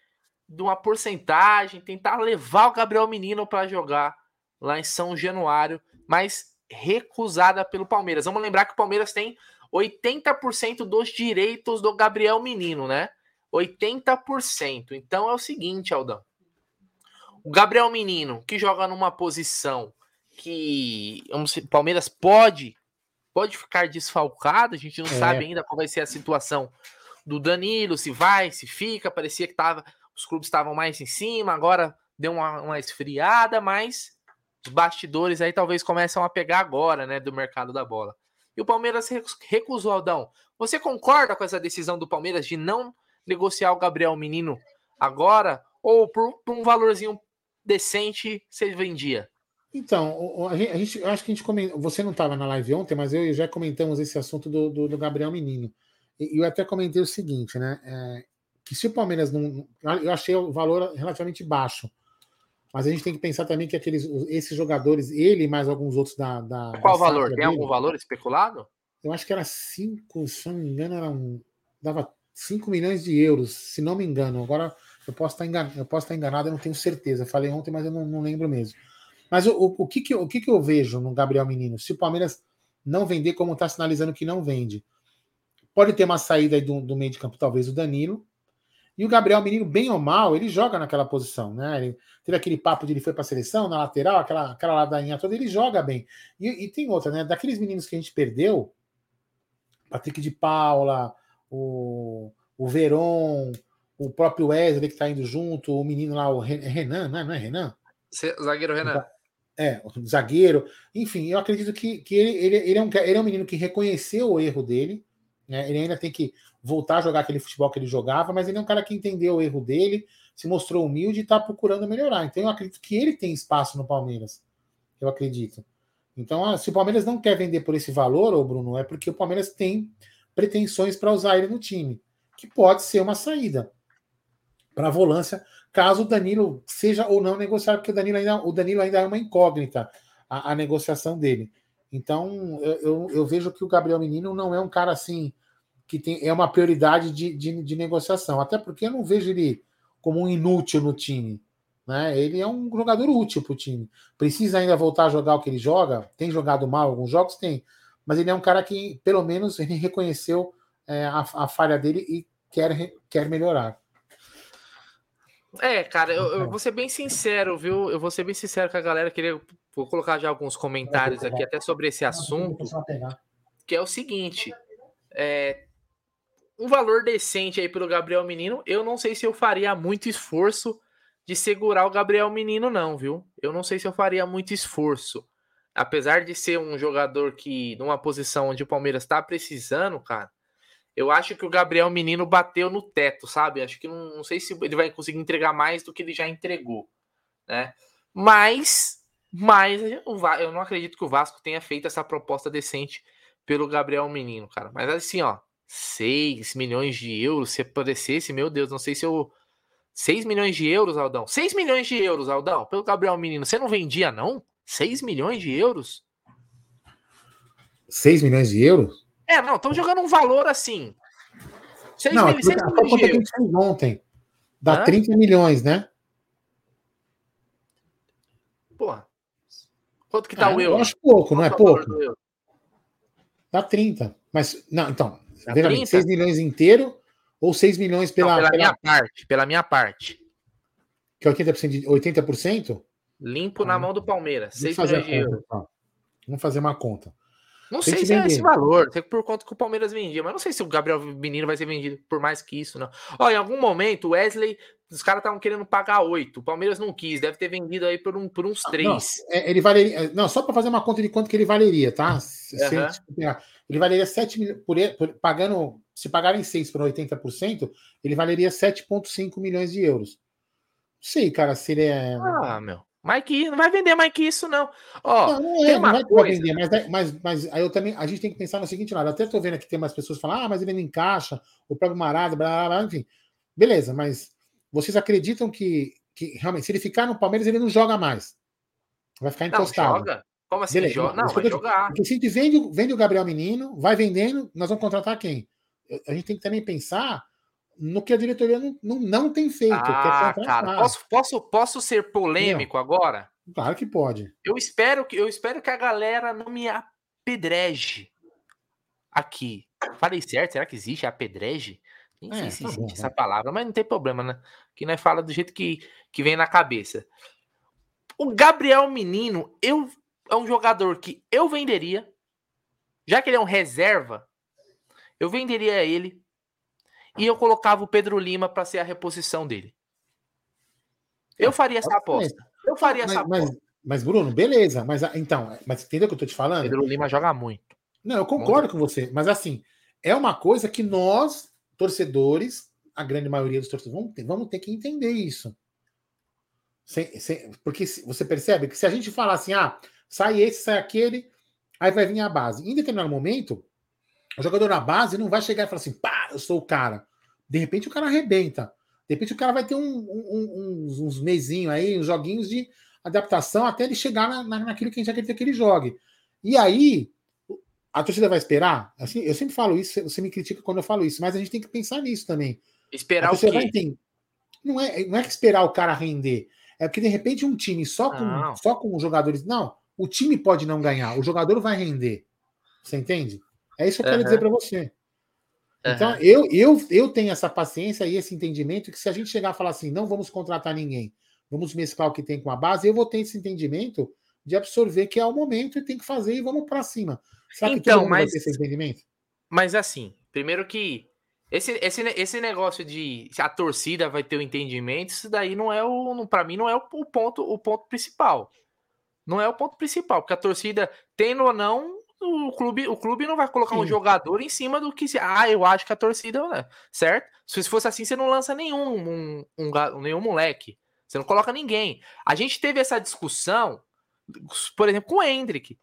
de uma porcentagem, tentar levar o Gabriel Menino para jogar lá em São Januário, mas recusada pelo Palmeiras. Vamos lembrar que o Palmeiras tem 80% dos direitos do Gabriel Menino, né? 80%. Então é o seguinte, Aldão. O Gabriel Menino, que joga numa posição que o Palmeiras pode pode ficar desfalcado, a gente não é. sabe ainda qual vai ser a situação do Danilo, se vai, se fica, parecia que tava os clubes estavam mais em cima, agora deu uma, uma esfriada, mas os bastidores aí talvez começam a pegar agora, né, do mercado da bola. E o Palmeiras recusou, Aldão. Você concorda com essa decisão do Palmeiras de não negociar o Gabriel Menino agora? Ou por, por um valorzinho decente você vendia? Então, a gente, a gente, eu acho que a gente comentou. Você não estava na live ontem, mas eu já comentamos esse assunto do, do, do Gabriel Menino. E eu até comentei o seguinte, né? É, que se o Palmeiras não. Eu achei o valor relativamente baixo. Mas a gente tem que pensar também que aqueles, esses jogadores, ele e mais alguns outros da. da Qual da valor? Tem dele, algum valor especulado? Eu acho que era 5, se não me engano, era um. dava 5 milhões de euros, se não me engano. Agora eu posso estar enganado, eu posso estar enganado, eu não tenho certeza. Falei ontem, mas eu não, não lembro mesmo. Mas o, o, o, que, que, o que, que eu vejo no Gabriel Menino? Se o Palmeiras não vender como está sinalizando que não vende, pode ter uma saída aí do, do meio de campo, talvez o Danilo. E o Gabriel Menino, bem ou mal, ele joga naquela posição, né? Ele teve aquele papo de ele foi para a seleção, na lateral, aquela, aquela ladainha toda, ele joga bem. E, e, tem outra, né? Daqueles meninos que a gente perdeu, Patrick de Paula, o, o Veron, o próprio Wesley que está indo junto, o menino lá, o Renan, né? não é Renan? Zagueiro Renan. É, o zagueiro. Enfim, eu acredito que, que ele, ele, ele, é um, ele é um menino que reconheceu o erro dele. Né? Ele ainda tem que voltar a jogar aquele futebol que ele jogava, mas ele é um cara que entendeu o erro dele, se mostrou humilde e está procurando melhorar. Então eu acredito que ele tem espaço no Palmeiras. Eu acredito. Então, ah, se o Palmeiras não quer vender por esse valor, ô Bruno, é porque o Palmeiras tem pretensões para usar ele no time, que pode ser uma saída para a volância, caso o Danilo seja ou não negociado, porque o Danilo ainda, o Danilo ainda é uma incógnita a, a negociação dele. Então, eu, eu, eu, vejo que o Gabriel Menino não é um cara assim que tem, é uma prioridade de, de, de negociação, até porque eu não vejo ele como um inútil no time. Né? Ele é um jogador útil para o time. Precisa ainda voltar a jogar o que ele joga. Tem jogado mal alguns jogos? Tem. Mas ele é um cara que, pelo menos, ele reconheceu é, a, a falha dele e quer, quer melhorar. É, cara, eu, eu, vou ser bem sincero, viu? Eu vou ser bem sincero com a galera. Queria, vou colocar já alguns comentários aqui até sobre esse assunto. Que é o seguinte: é, um valor decente aí pelo Gabriel Menino. Eu não sei se eu faria muito esforço de segurar o Gabriel Menino, não, viu? Eu não sei se eu faria muito esforço. Apesar de ser um jogador que, numa posição onde o Palmeiras está precisando, cara, eu acho que o Gabriel Menino bateu no teto, sabe? Acho que não, não sei se ele vai conseguir entregar mais do que ele já entregou, né? Mas, mas eu não acredito que o Vasco tenha feito essa proposta decente pelo Gabriel Menino, cara. Mas assim, ó, 6 milhões de euros, se aparecesse, meu Deus, não sei se eu 6 milhões de euros, Aldão. 6 milhões de euros, Aldão, pelo Gabriel Menino. Você não vendia, não? 6 milhões de euros? 6 milhões de euros? É, não, estão jogando um valor assim. 6 não, mil, 6 a conta que a gente fez ontem. Dá Hã? 30 milhões, né? Porra. Quanto que tá é, o euro? Eu acho pouco, não é pouco? Dá 30. Mas, não, então, veja 30? 6 milhões inteiro ou 6 milhões pela. Não, pela, pela, minha parte, pela minha parte. Que é 80%? De, 80%? Limpo ah, na mão do Palmeiras. 6 milhões de euros. Então. Vamos fazer uma conta. Não sei se é esse valor, até por conta que o Palmeiras vendia, mas não sei se o Gabriel Menino vai ser vendido por mais que isso, não. Ó, em algum momento, o Wesley, os caras estavam querendo pagar oito, o Palmeiras não quis, deve ter vendido aí por, um, por uns três. Não, é, ele valeria, é, não, só para fazer uma conta de quanto que ele valeria, tá? Se, uhum. ele valeria 7 milhões, por, por, pagando, se pagarem 6 por 80%, ele valeria 7,5 milhões de euros. Não sei, cara, se ele é. Ah, meu. Mike não vai vender mais que isso, não. Ó, não, não, é, não vai coisa... vender, mas, mas, mas aí eu também, a gente tem que pensar no seguinte lado. Até estou vendo aqui tem mais pessoas falando, ah, mas ele não encaixa, o próprio Marado, blá, blá, blá, enfim. Beleza, mas vocês acreditam que, que realmente, se ele ficar no Palmeiras, ele não joga mais. Vai ficar encostado. Não, joga. Como assim? Beleza, joga? Não, vai jogar. Porque se a gente vende, vende o Gabriel Menino, vai vendendo, nós vamos contratar quem? A gente tem que também pensar no que a diretoria não, não, não tem feito. É ah, é cara, posso, posso, posso ser polêmico não. agora? Claro que pode. Eu espero que, eu espero que a galera não me apedreje aqui. Falei certo? Será que existe apedreje? Nem é, sei se tá existe bom, essa palavra, mas não tem problema, né? Que nós fala do jeito que, que vem na cabeça. O Gabriel Menino, eu é um jogador que eu venderia, já que ele é um reserva, eu venderia ele e eu colocava o Pedro Lima para ser a reposição dele. Eu é, faria essa aposta. Eu faria mas, essa aposta. Mas, mas, Bruno, beleza. Mas então, mas entendeu o que eu tô te falando? Pedro Lima joga muito. Não, eu concordo com você. Mas assim, é uma coisa que nós, torcedores, a grande maioria dos torcedores, vamos ter, vamos ter que entender isso. Sem, sem, porque você percebe que se a gente falar assim, ah, sai esse, sai aquele, aí vai vir a base. Em determinado momento, o jogador na base não vai chegar e falar assim, pá, eu sou o cara. De repente o cara arrebenta. De repente o cara vai ter um, um, uns, uns mesinhos aí, uns joguinhos de adaptação até ele chegar na, na, naquilo que a gente acredita que ele jogue. E aí, a torcida vai esperar? Assim, eu sempre falo isso, você me critica quando eu falo isso, mas a gente tem que pensar nisso também. Esperar o quê? Vai entender. Não é, não é que esperar o cara render. É porque de repente um time só com, só com os jogadores. Não, o time pode não ganhar, o jogador vai render. Você entende? É isso que eu quero uhum. dizer para você. Então, uhum. eu, eu, eu tenho essa paciência e esse entendimento que se a gente chegar a falar assim, não vamos contratar ninguém, vamos mesclar o que tem com a base, eu vou ter esse entendimento de absorver que é o momento e tem que fazer e vamos para cima. Será então, mas, esse entendimento? Mas assim, primeiro que esse, esse, esse negócio de a torcida vai ter o entendimento, isso daí não é o, para mim não é o, o, ponto, o ponto principal. Não é o ponto principal, porque a torcida, tendo ou não, o clube, o clube não vai colocar Sim. um jogador em cima do que. Ah, eu acho que a torcida. Né? Certo? Se fosse assim, você não lança nenhum, um, um, nenhum moleque. Você não coloca ninguém. A gente teve essa discussão, por exemplo, com o Hendrick.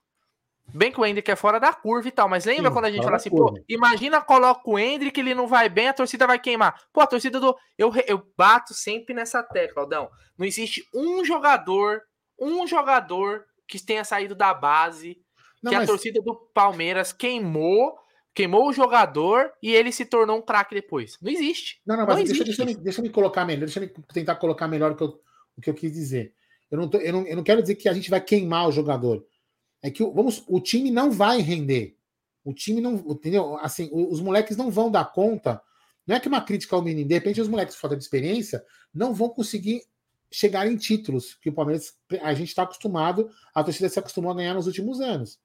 Bem que o Hendrick é fora da curva e tal, mas lembra Sim, quando a gente fala assim, pô, imagina coloca o Hendrick, ele não vai bem, a torcida vai queimar. Pô, a torcida do. Eu, eu bato sempre nessa tecla, Aldão. Não existe um jogador, um jogador que tenha saído da base não, que mas... a torcida do Palmeiras queimou, queimou o jogador e ele se tornou um craque depois. Não existe. Não, não, mas não deixa, deixa, me, deixa me colocar melhor, deixa eu tentar colocar melhor o que eu, o que eu quis dizer. Eu não, tô, eu, não, eu não quero dizer que a gente vai queimar o jogador. É que vamos, o time não vai render. O time não. Entendeu? Assim, os moleques não vão dar conta. Não é que uma crítica ao menino, de repente os moleques falta de experiência não vão conseguir chegar em títulos que o Palmeiras a gente está acostumado, a torcida se acostumou a ganhar nos últimos anos.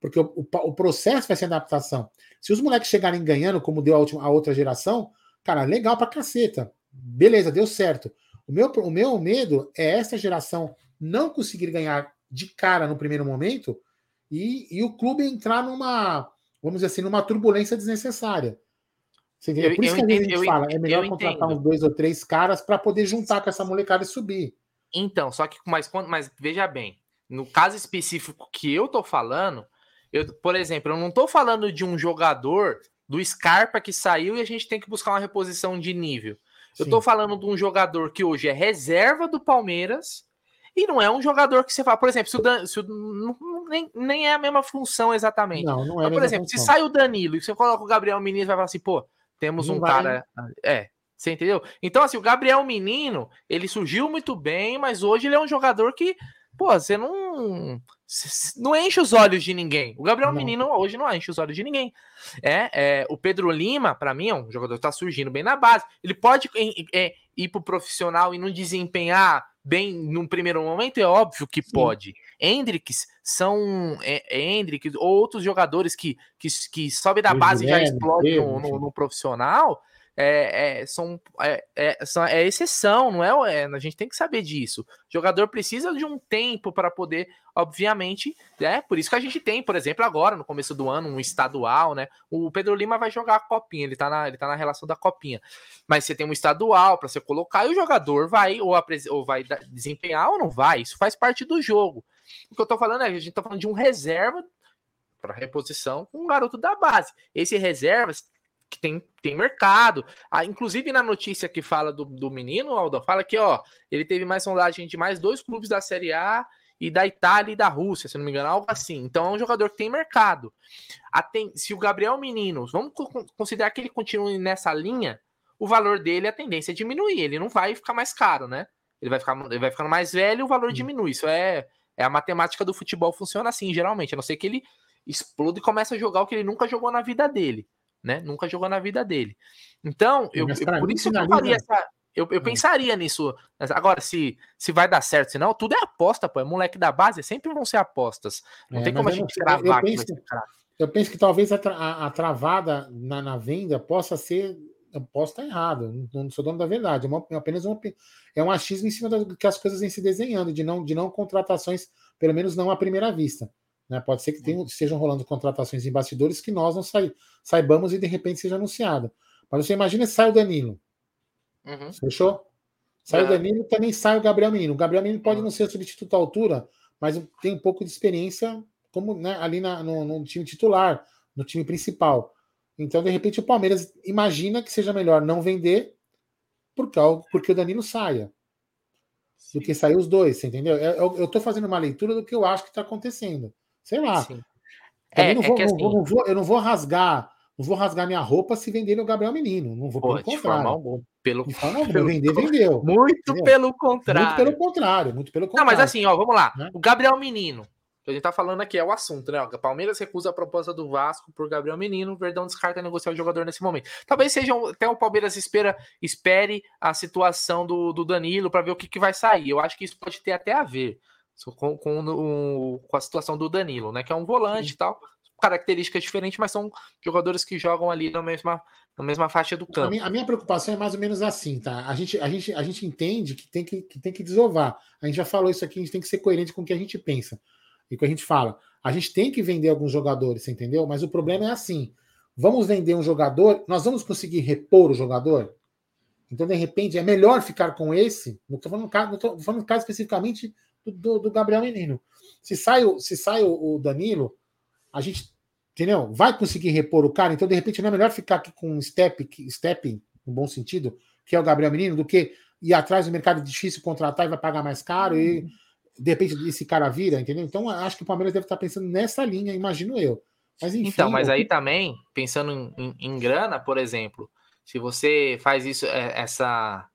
Porque o, o, o, processo vai ser adaptação. Se os moleques chegarem ganhando, como deu a, última, a outra geração, cara, legal pra caceta. Beleza, deu certo. O meu, o meu medo é essa geração não conseguir ganhar de cara no primeiro momento e, e o clube entrar numa, vamos dizer assim, numa turbulência desnecessária. Você entendeu? Por isso que entendo, a gente fala, é melhor contratar entendo. uns dois ou três caras para poder juntar com essa molecada e subir. Então, só que mas, mas veja bem, no caso específico que eu tô falando, eu, por exemplo, eu não estou falando de um jogador do Scarpa que saiu e a gente tem que buscar uma reposição de nível. Eu estou falando de um jogador que hoje é reserva do Palmeiras e não é um jogador que você fala, por exemplo, se o, Dan, se o nem, nem é a mesma função exatamente. Não, não é Mas, por exemplo, função. se sai o Danilo e você coloca o Gabriel Menino, vai falar assim, pô, temos não um vai, cara. É, você entendeu? Então, assim, o Gabriel Menino, ele surgiu muito bem, mas hoje ele é um jogador que pô, você não não enche os olhos de ninguém. O Gabriel não. Menino hoje não enche os olhos de ninguém. É, é o Pedro Lima, para mim, é um jogador que tá surgindo bem na base. Ele pode é, ir pro profissional e não desempenhar bem num primeiro momento, é óbvio que Sim. pode. Hendricks são é, é Hendricks ou outros jogadores que, que, que sobe da base e já explode no, no, no profissional é, é, são, é, é, é exceção, não é, é, A gente tem que saber disso. O jogador precisa de um tempo para poder, obviamente, é por isso que a gente tem, por exemplo, agora, no começo do ano, um estadual, né? O Pedro Lima vai jogar a copinha, ele tá na, ele tá na relação da copinha. Mas você tem um estadual para você colocar e o jogador vai ou, ou vai desempenhar ou não vai. Isso faz parte do jogo. O que eu tô falando é a gente tá falando de um reserva para reposição com um garoto da base. Esse reserva que tem, tem mercado. Ah, inclusive na notícia que fala do, do menino, Aldo, fala que ó, ele teve mais sondagem de mais dois clubes da Série A e da Itália e da Rússia, se não me engano, algo assim. Então é um jogador que tem mercado. Aten se o Gabriel Menino, vamos considerar que ele continue nessa linha, o valor dele, a tendência é diminuir. Ele não vai ficar mais caro, né? Ele vai ficar, ele vai ficando mais velho e o valor diminui. Isso é, é a matemática do futebol, funciona assim, geralmente. A não ser que ele explode e comece a jogar o que ele nunca jogou na vida dele né? Nunca jogou na vida dele. Então, eu, eu por isso que eu faria essa. Eu, eu hum. pensaria nisso. Agora, se, se vai dar certo, senão, tudo é aposta, pô. É moleque da base, sempre vão ser apostas. Não é, tem como a gente eu, penso, eu penso que talvez a, tra a, travada na, na, venda possa ser. Eu posso estar errado, não, não sou dono da verdade. É uma, é apenas uma, é um achismo em cima do que as coisas vêm se desenhando, de não, de não contratações, pelo menos não à primeira vista. Né? Pode ser que tenham, estejam rolando contratações em bastidores que nós não sai, saibamos e de repente seja anunciada. Mas você imagina se sai o Danilo. Uhum. Fechou? Sai é. o Danilo, também sai o Gabriel Menino. O Gabriel Menino pode uhum. não ser o substituto à altura, mas tem um pouco de experiência como né, ali na, no, no, time titular, no time principal. Então, de repente, o Palmeiras imagina que seja melhor não vender por causa, porque o Danilo saia. Sim. Do que sair os dois, entendeu? Eu, eu, tô fazendo uma leitura do que eu acho que está acontecendo. Sei lá. É, não vou, é assim, não, não vou, eu não vou rasgar, não vou rasgar minha roupa se vender o Gabriel Menino. Não vou pô, pelo contrário. Pelo, [laughs] pelo vender, vendeu. Muito entendeu? pelo contrário. Muito pelo contrário, muito pelo contrário. Não, mas assim, ó, vamos lá. Né? O Gabriel Menino, a gente tá falando aqui é o assunto, né? O Palmeiras recusa a proposta do Vasco por Gabriel Menino, o Verdão descarta negociar o jogador nesse momento. Talvez seja até o Palmeiras espera, espere a situação do, do Danilo para ver o que, que vai sair. Eu acho que isso pode ter até a ver com, com, o, com a situação do Danilo, né? Que é um volante e tal, características diferentes, mas são jogadores que jogam ali na mesma, na mesma faixa do campo. A minha, a minha, preocupação é mais ou menos assim, tá? A gente, a gente, a gente entende que tem que, que tem que desovar. A gente já falou isso aqui, a gente tem que ser coerente com o que a gente pensa e que a gente fala. A gente tem que vender alguns jogadores, entendeu? Mas o problema é assim: vamos vender um jogador, nós vamos conseguir repor o jogador? Então, de repente, é melhor ficar com esse. Não estou falando, no falando caso especificamente do, do, Gabriel Menino. Se sai, o, se sai o, o, Danilo, a gente, entendeu? Vai conseguir repor o cara. Então, de repente, não é melhor ficar aqui com um step, step, no bom sentido, que é o Gabriel Menino, do que ir atrás do mercado difícil contratar e vai pagar mais caro. E de repente esse cara vira, entendeu? Então acho que o Palmeiras deve estar pensando nessa linha, imagino eu. Mas, enfim, então, mas aí também, pensando em, em, em, grana, por exemplo, se você faz isso, é, essa,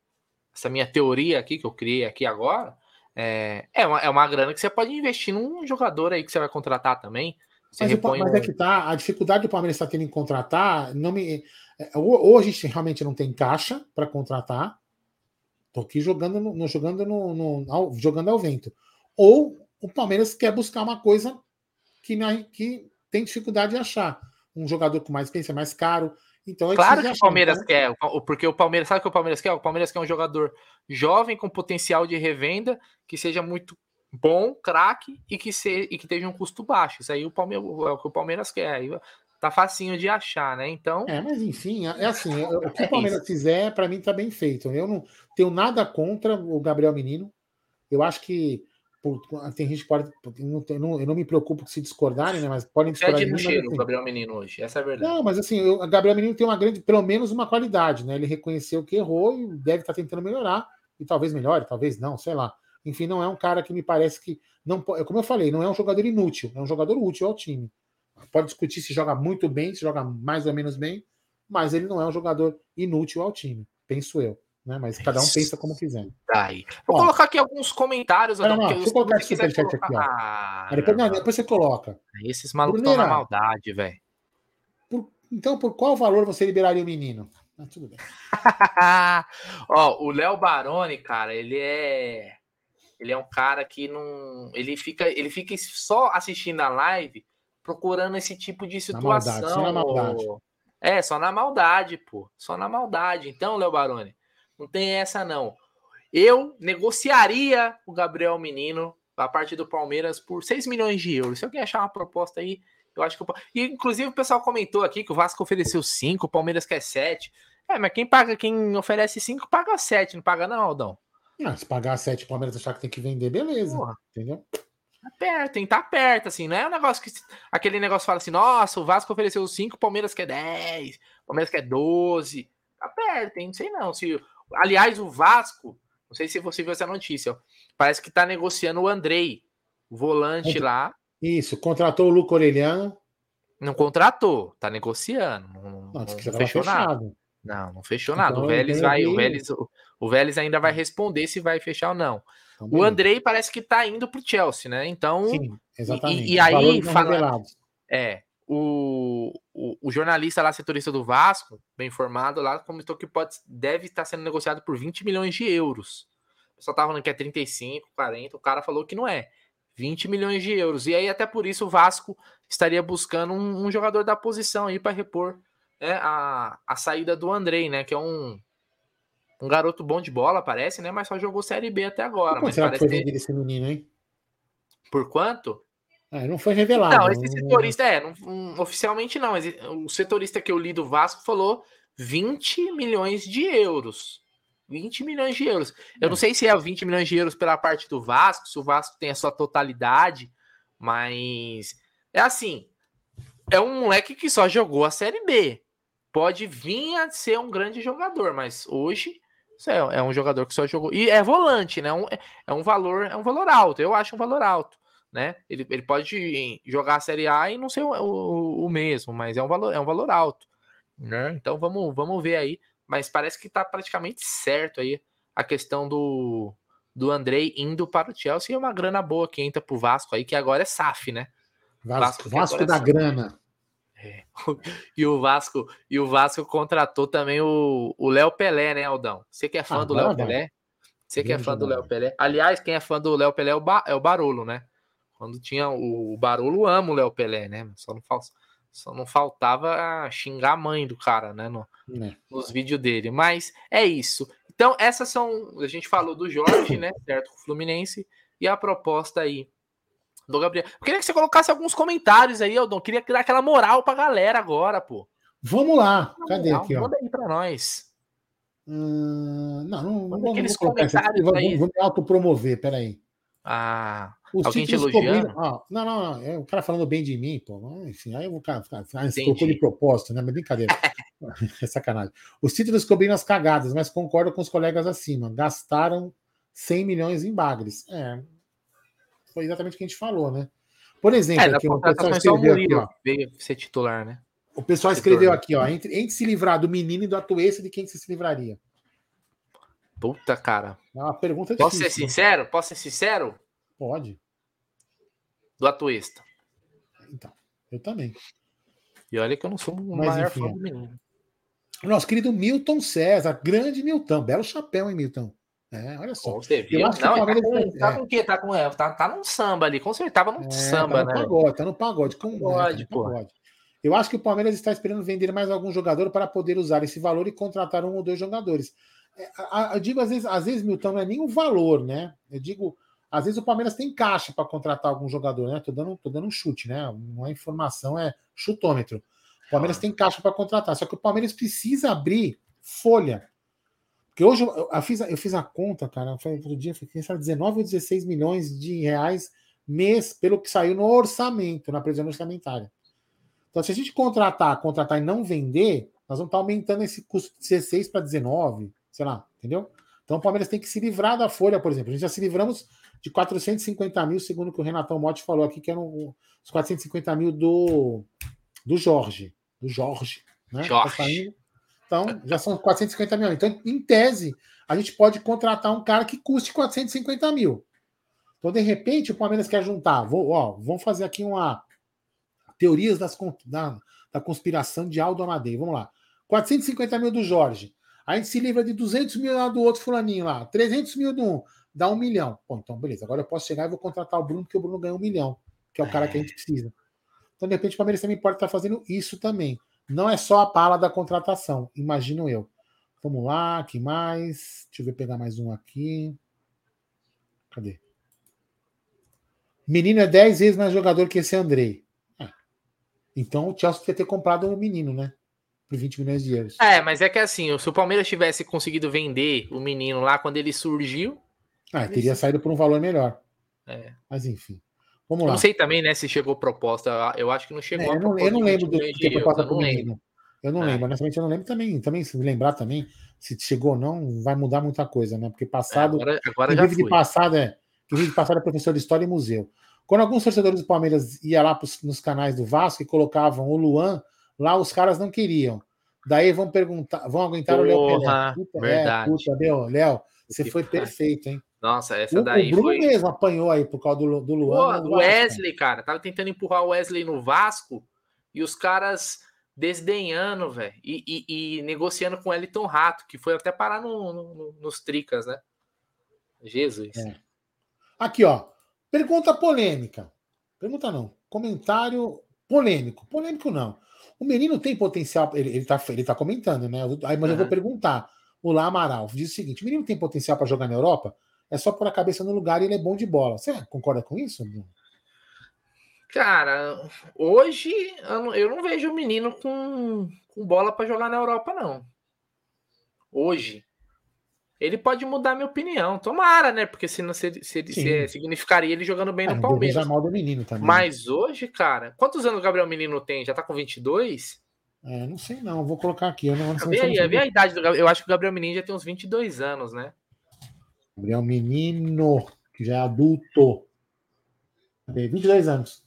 essa minha teoria aqui que eu criei aqui agora, é, é, uma, é uma grana que você pode investir num jogador aí que você vai contratar também. Mas, mas é que tá, a dificuldade do Palmeiras está tendo em contratar, não me, ou, ou a gente realmente não tem caixa para contratar, tô aqui jogando no, jogando no, no ao, jogando ao vento ou o Palmeiras quer buscar uma coisa que, que tem dificuldade de achar. Um jogador com mais experiência, mais caro. Então, é claro que o Palmeiras então... quer, porque o Palmeiras, sabe o que o Palmeiras quer? O Palmeiras quer um jogador jovem com potencial de revenda, que seja muito bom, craque e que se, e que tenha um custo baixo. Isso aí o Palmeiras, é o que o Palmeiras quer. Aí tá facinho de achar, né? Então. É, mas enfim, é, é assim, o [laughs] que o Palmeiras é fizer, para mim tá bem feito. Eu não tenho nada contra o Gabriel Menino. Eu acho que por, tem gente que pode. Não, não, eu não me preocupo se discordarem, né? Mas podem discordar. É de cheiro, o Gabriel Menino hoje, essa é a verdade. Não, mas assim, o Gabriel Menino tem uma grande, pelo menos uma qualidade, né? Ele reconheceu que errou e deve estar tentando melhorar. E talvez melhore, talvez não, sei lá. Enfim, não é um cara que me parece que. não Como eu falei, não é um jogador inútil, é um jogador útil ao time. Pode discutir se joga muito bem, se joga mais ou menos bem, mas ele não é um jogador inútil ao time, penso eu né? Mas cada um pensa como quiser. Aí. Vou colocar aqui alguns comentários. Não, não, deixa eu colocar esse superchat aqui, ó. Ah, depois, não, depois você coloca. Esses malucos estão na maldade, velho. Então, por qual valor você liberaria o menino? Ah, tudo bem. [laughs] Ó, o Léo Baroni, cara, ele é. Ele é um cara que não. Ele fica, ele fica só assistindo a live procurando esse tipo de situação. Na maldade, só na maldade. É, só na maldade, pô. Só na maldade. Então, Léo Baroni, não tem essa, não. Eu negociaria o Gabriel Menino a partir do Palmeiras por 6 milhões de euros. Se alguém achar uma proposta aí, eu acho que. Eu... E, inclusive, o pessoal comentou aqui que o Vasco ofereceu 5, o Palmeiras quer 7. É, mas quem paga, quem oferece 5, paga 7, não paga, não, Aldão. Não, se pagar 7 o Palmeiras achar que tem que vender, beleza. Porra. Entendeu? Tá perto, tem tá perto, assim, não é um negócio que. Aquele negócio fala assim, nossa, o Vasco ofereceu 5, o Palmeiras quer 10, o Palmeiras quer 12. Tá perto, hein? Não sei não. Se Aliás, o Vasco, não sei se você viu essa notícia, ó, parece que está negociando o Andrei, o volante lá. Isso, contratou o Luco Orelhano. Não contratou, tá negociando. Não, não, não fechou nada. Não, não fechou nada. Então, o Vélez vai, o Vélez, o Vélez ainda vai responder se vai fechar ou não. Então, o Andrei parece que tá indo pro Chelsea, né? Então, Sim, exatamente. E, e aí, falando, é, o, o, o, jornalista lá, setorista do Vasco, bem informado lá, comentou que pode, deve estar sendo negociado por 20 milhões de euros. O pessoal tava falando que é 35, 40, o cara falou que não é. 20 milhões de euros. E aí, até por isso, o Vasco estaria buscando um, um jogador da posição aí para repor né, a, a saída do Andrei, né? Que é um, um garoto bom de bola, parece, né? Mas só jogou Série B até agora. Mas será que foi ter... esse menino, hein? Por quanto? É, não foi revelado. Não, esse setorista, é, não, um, oficialmente não, mas o setorista que eu li do Vasco falou 20 milhões de euros. 20 milhões de euros. Eu é. não sei se é 20 milhões de euros pela parte do Vasco, se o Vasco tem a sua totalidade, mas é assim, é um moleque que só jogou a Série B. Pode vir a ser um grande jogador, mas hoje é, é um jogador que só jogou. E é volante, né? Um, é um valor, é um valor alto. Eu acho um valor alto né? Ele, ele pode jogar a Série A e não ser o, o, o mesmo, mas é um valor, é um valor alto, né? Então vamos, vamos ver aí. Mas parece que tá praticamente certo aí a questão do, do Andrei indo para o Chelsea e é uma grana boa que entra pro Vasco aí, que agora é SAF, né? Vasco, Vasco, Vasco é da é grana. É. [laughs] E o Vasco e o Vasco contratou também o Léo Pelé, né, Aldão? Você que é fã ah, do Léo Pelé? Você que é fã do Léo Pelé? Aliás, quem é fã do Léo Pelé é o, ba é o Barolo, né? Quando tinha o, Barolo, amo o Léo Pelé, né? Só não, fal só não faltava xingar a mãe do cara, né? No, é. Nos vídeos dele. Mas é isso. Então, essas são. A gente falou do Jorge, né? Certo? O Fluminense. E a proposta aí do Gabriel. Eu queria que você colocasse alguns comentários aí, Aldon. Queria dar aquela moral pra galera agora, pô. Vamos lá. Cadê moral, aqui, ó? Manda aí pra nós. Hum, não, não, não vamos comentários aí. Vamos, vamos autopromover, peraí. Ah, Os alguém te elogiando? Ah, não, não, não, é o cara falando bem de mim, pô. Enfim, aí eu vou ficar. colocou de propósito, né? Mas brincadeira. [laughs] [laughs] é sacanagem. Os títulos cobriram as cagadas, mas concordo com os colegas acima. Gastaram 100 milhões em bagres. É, foi exatamente o que a gente falou, né? Por exemplo, é, aqui, o pessoal escreveu aqui, ó, veio ser titular, né? O pessoal escreveu aqui, ó, entre, entre se livrar do menino e do Atuesta, de quem você se livraria? Puta, cara. É uma pergunta Posso difícil. ser sincero? Posso ser sincero? Pode. Do Atuesta. Então, eu também. E olha que eu não sou o maior enfim, fã do menino. Nosso querido Milton César, grande Milton, belo chapéu, hein, Milton? É, olha só. Você viu? Eu acho não, que o Palmeiras tá, com, tá é. com o quê? Tá, com, é, tá, tá num samba ali, com certeza tava num é, samba, tá no né? Pagode, tá no pagode. Com, pagode, é, tá pagode. Eu acho que o Palmeiras está esperando vender mais algum jogador para poder usar esse valor e contratar um ou dois jogadores. É, eu digo, às vezes, às vezes, Milton, não é nem o valor, né? Eu digo, às vezes o Palmeiras tem caixa para contratar algum jogador, né? Tô dando, tô dando um chute, né? Não é informação, é chutômetro. O Palmeiras tem caixa para contratar, só que o Palmeiras precisa abrir folha. Porque hoje eu, eu, fiz, eu fiz a conta, cara, foi outro dia, foi 19 ou 16 milhões de reais mês pelo que saiu no orçamento, na previsão orçamentária. Então, se a gente contratar, contratar e não vender, nós vamos estar aumentando esse custo de 16 para 19, sei lá, entendeu? Então o Palmeiras tem que se livrar da folha, por exemplo. A gente já se livramos de 450 mil, segundo o que o Renatão Motti falou aqui, que eram os 450 mil do, do Jorge. Do Jorge. Né? Jorge. Tá então, já são 450 mil. Então, em tese, a gente pode contratar um cara que custe 450 mil. Então, de repente, o Palmeiras quer juntar. Vou, ó, vamos fazer aqui uma teorias das, da, da conspiração de Aldo Amadei. Vamos lá. 450 mil do Jorge. A gente se livra de 200 mil lá do outro fulaninho lá. 300 mil do um. Dá um milhão. Bom, então, beleza. Agora eu posso chegar e vou contratar o Bruno, porque o Bruno ganhou um milhão, que é o cara que a gente precisa. Então, de repente, o Palmeiras também pode estar fazendo isso também. Não é só a pala da contratação, imagino eu. Vamos lá, que mais? Deixa eu ver pegar mais um aqui. Cadê? Menino é 10 vezes mais jogador que esse Andrei. É. Então o Chelsea devia ter comprado um menino, né? Por 20 milhões de euros. É, mas é que assim, se o Palmeiras tivesse conseguido vender o menino lá quando ele surgiu. Ah, teria saído por um valor melhor. É. Mas enfim. Vamos lá. Não sei também, né, se chegou proposta. Eu acho que não chegou é, eu, não, eu não lembro do que proposta para o menino. Eu não é. lembro, honestamente, eu não lembro também. Também, se lembrar também, se chegou ou não, vai mudar muita coisa, né? Porque passado. É, agora, agora já de passado é. Que de passado é professor de história e museu. Quando alguns torcedores do Palmeiras iam lá pros, nos canais do Vasco e colocavam o Luan, lá os caras não queriam. Daí vão perguntar, vão aguentar Porra, o Léo Pelé. Puta, verdade. É, puta, Léo, você foi perfeito, hein? Nossa, essa daí. O Bruno foi... mesmo apanhou aí por causa do, do Luan. O Wesley, cara, tava tentando empurrar o Wesley no Vasco e os caras desdenhando, velho, e, e, e, negociando com o Elton Rato, que foi até parar no, no, nos tricas, né? Jesus. É. Aqui, ó. Pergunta polêmica. Pergunta não. Comentário polêmico. Polêmico não. O menino tem potencial. Ele, ele, tá, ele tá comentando, né? Aí, mas uhum. eu vou perguntar. O Lá Amaral diz o seguinte: o menino tem potencial para jogar na Europa? é só pôr a cabeça no lugar e ele é bom de bola. Você concorda com isso? Cara, hoje eu não, eu não vejo o menino com, com bola para jogar na Europa, não. Hoje. Ele pode mudar minha opinião. Tomara, né? Porque senão se, se, se significaria ele jogando bem ah, no Palmeiras. Mal do menino também. Mas hoje, cara, quantos anos o Gabriel Menino tem? Já tá com 22? É, não sei não, vou colocar aqui. Eu não, vê aí, vê a idade do Gabriel. Eu acho que o Gabriel Menino já tem uns 22 anos, né? Gabriel Menino, que já é adulto. 22 anos.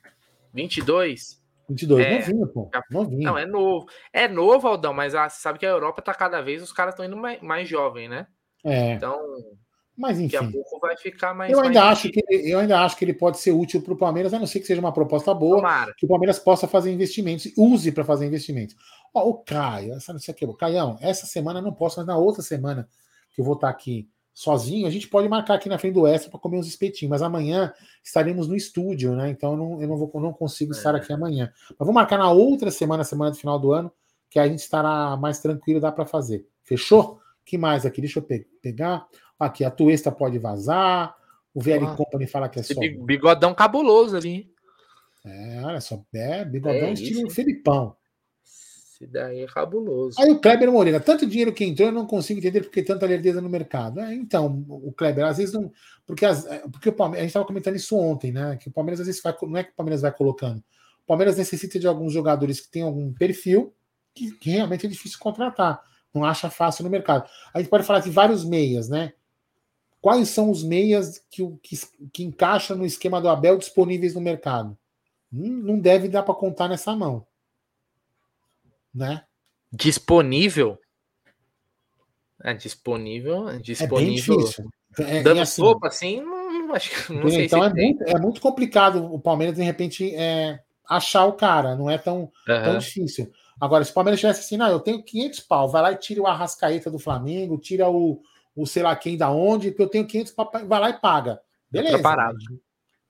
22? 22, é, novinho, pô. Novinho. Não, é novo. É novo, Aldão, mas a, sabe que a Europa tá cada vez, os caras estão indo mais, mais jovem, né? É. Então, mas enfim. Daqui a pouco vai ficar mais. Eu ainda, mais acho que, eu ainda acho que ele pode ser útil para o Palmeiras, a não ser que seja uma proposta boa, Tomara. que o Palmeiras possa fazer investimentos, use para fazer investimentos. Ó, o Caio, essa não sei o que, Caião, essa semana não posso, mas na outra semana que eu vou estar aqui sozinho, a gente pode marcar aqui na frente do Extra para comer uns espetinhos, mas amanhã estaremos no estúdio, né? Então eu não, eu não, vou, não consigo é. estar aqui amanhã. Mas vou marcar na outra semana, semana do final do ano, que a gente estará mais tranquilo, dá para fazer. Fechou? Que mais aqui? Deixa eu pe pegar. Aqui, a Tuesta pode vazar. O VL ah, Company fala que é só. Bigodão cabuloso ali. É, olha só. É, bigodão é estilo isso. Felipão. Esse daí é cabuloso. Aí o Kleber Moreira, tanto dinheiro que entrou, eu não consigo entender porque tanta lerdeza no mercado. É, então, o Kleber, às vezes não. Porque, as, é, porque o Palmeiras, a gente estava comentando isso ontem, né? Que o Palmeiras às vezes vai. Não é que o Palmeiras vai colocando. O Palmeiras necessita de alguns jogadores que têm algum perfil que, que realmente é difícil contratar. Não acha fácil no mercado. A gente pode falar de vários meias, né? Quais são os meias que, que, que encaixam no esquema do Abel disponíveis no mercado? Hum, não deve dar para contar nessa mão né? Disponível? É disponível, é disponível. É bem difícil. É, Dando assim, sopa assim, não, acho que não sei Então se é, muito, é muito complicado o Palmeiras, de repente, é, achar o cara, não é tão, uhum. tão difícil. Agora, se o Palmeiras tivesse assim, não, eu tenho 500 pau, vai lá e tira o Arrascaeta do Flamengo, tira o, o sei lá quem da onde, que eu tenho 500 pau, vai lá e paga. Beleza. Preparado. A gente,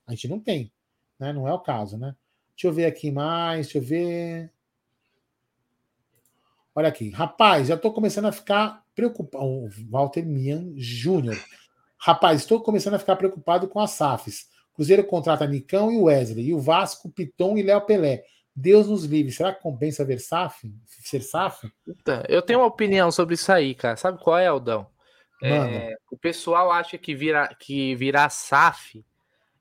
a gente não tem, né? Não é o caso, né? Deixa eu ver aqui mais, deixa eu ver. Olha aqui, rapaz, já estou começando a ficar preocupado. O Walter Mian Júnior. Rapaz, estou começando a ficar preocupado com as SAFs. Cruzeiro contrata Nicão e Wesley, e o Vasco, Piton e Léo Pelé. Deus nos livre. Será que compensa ver SAF? Ser SAF? Eu tenho uma opinião sobre isso aí, cara. Sabe qual é, Aldão? É, o pessoal acha que, vira, que virar SAF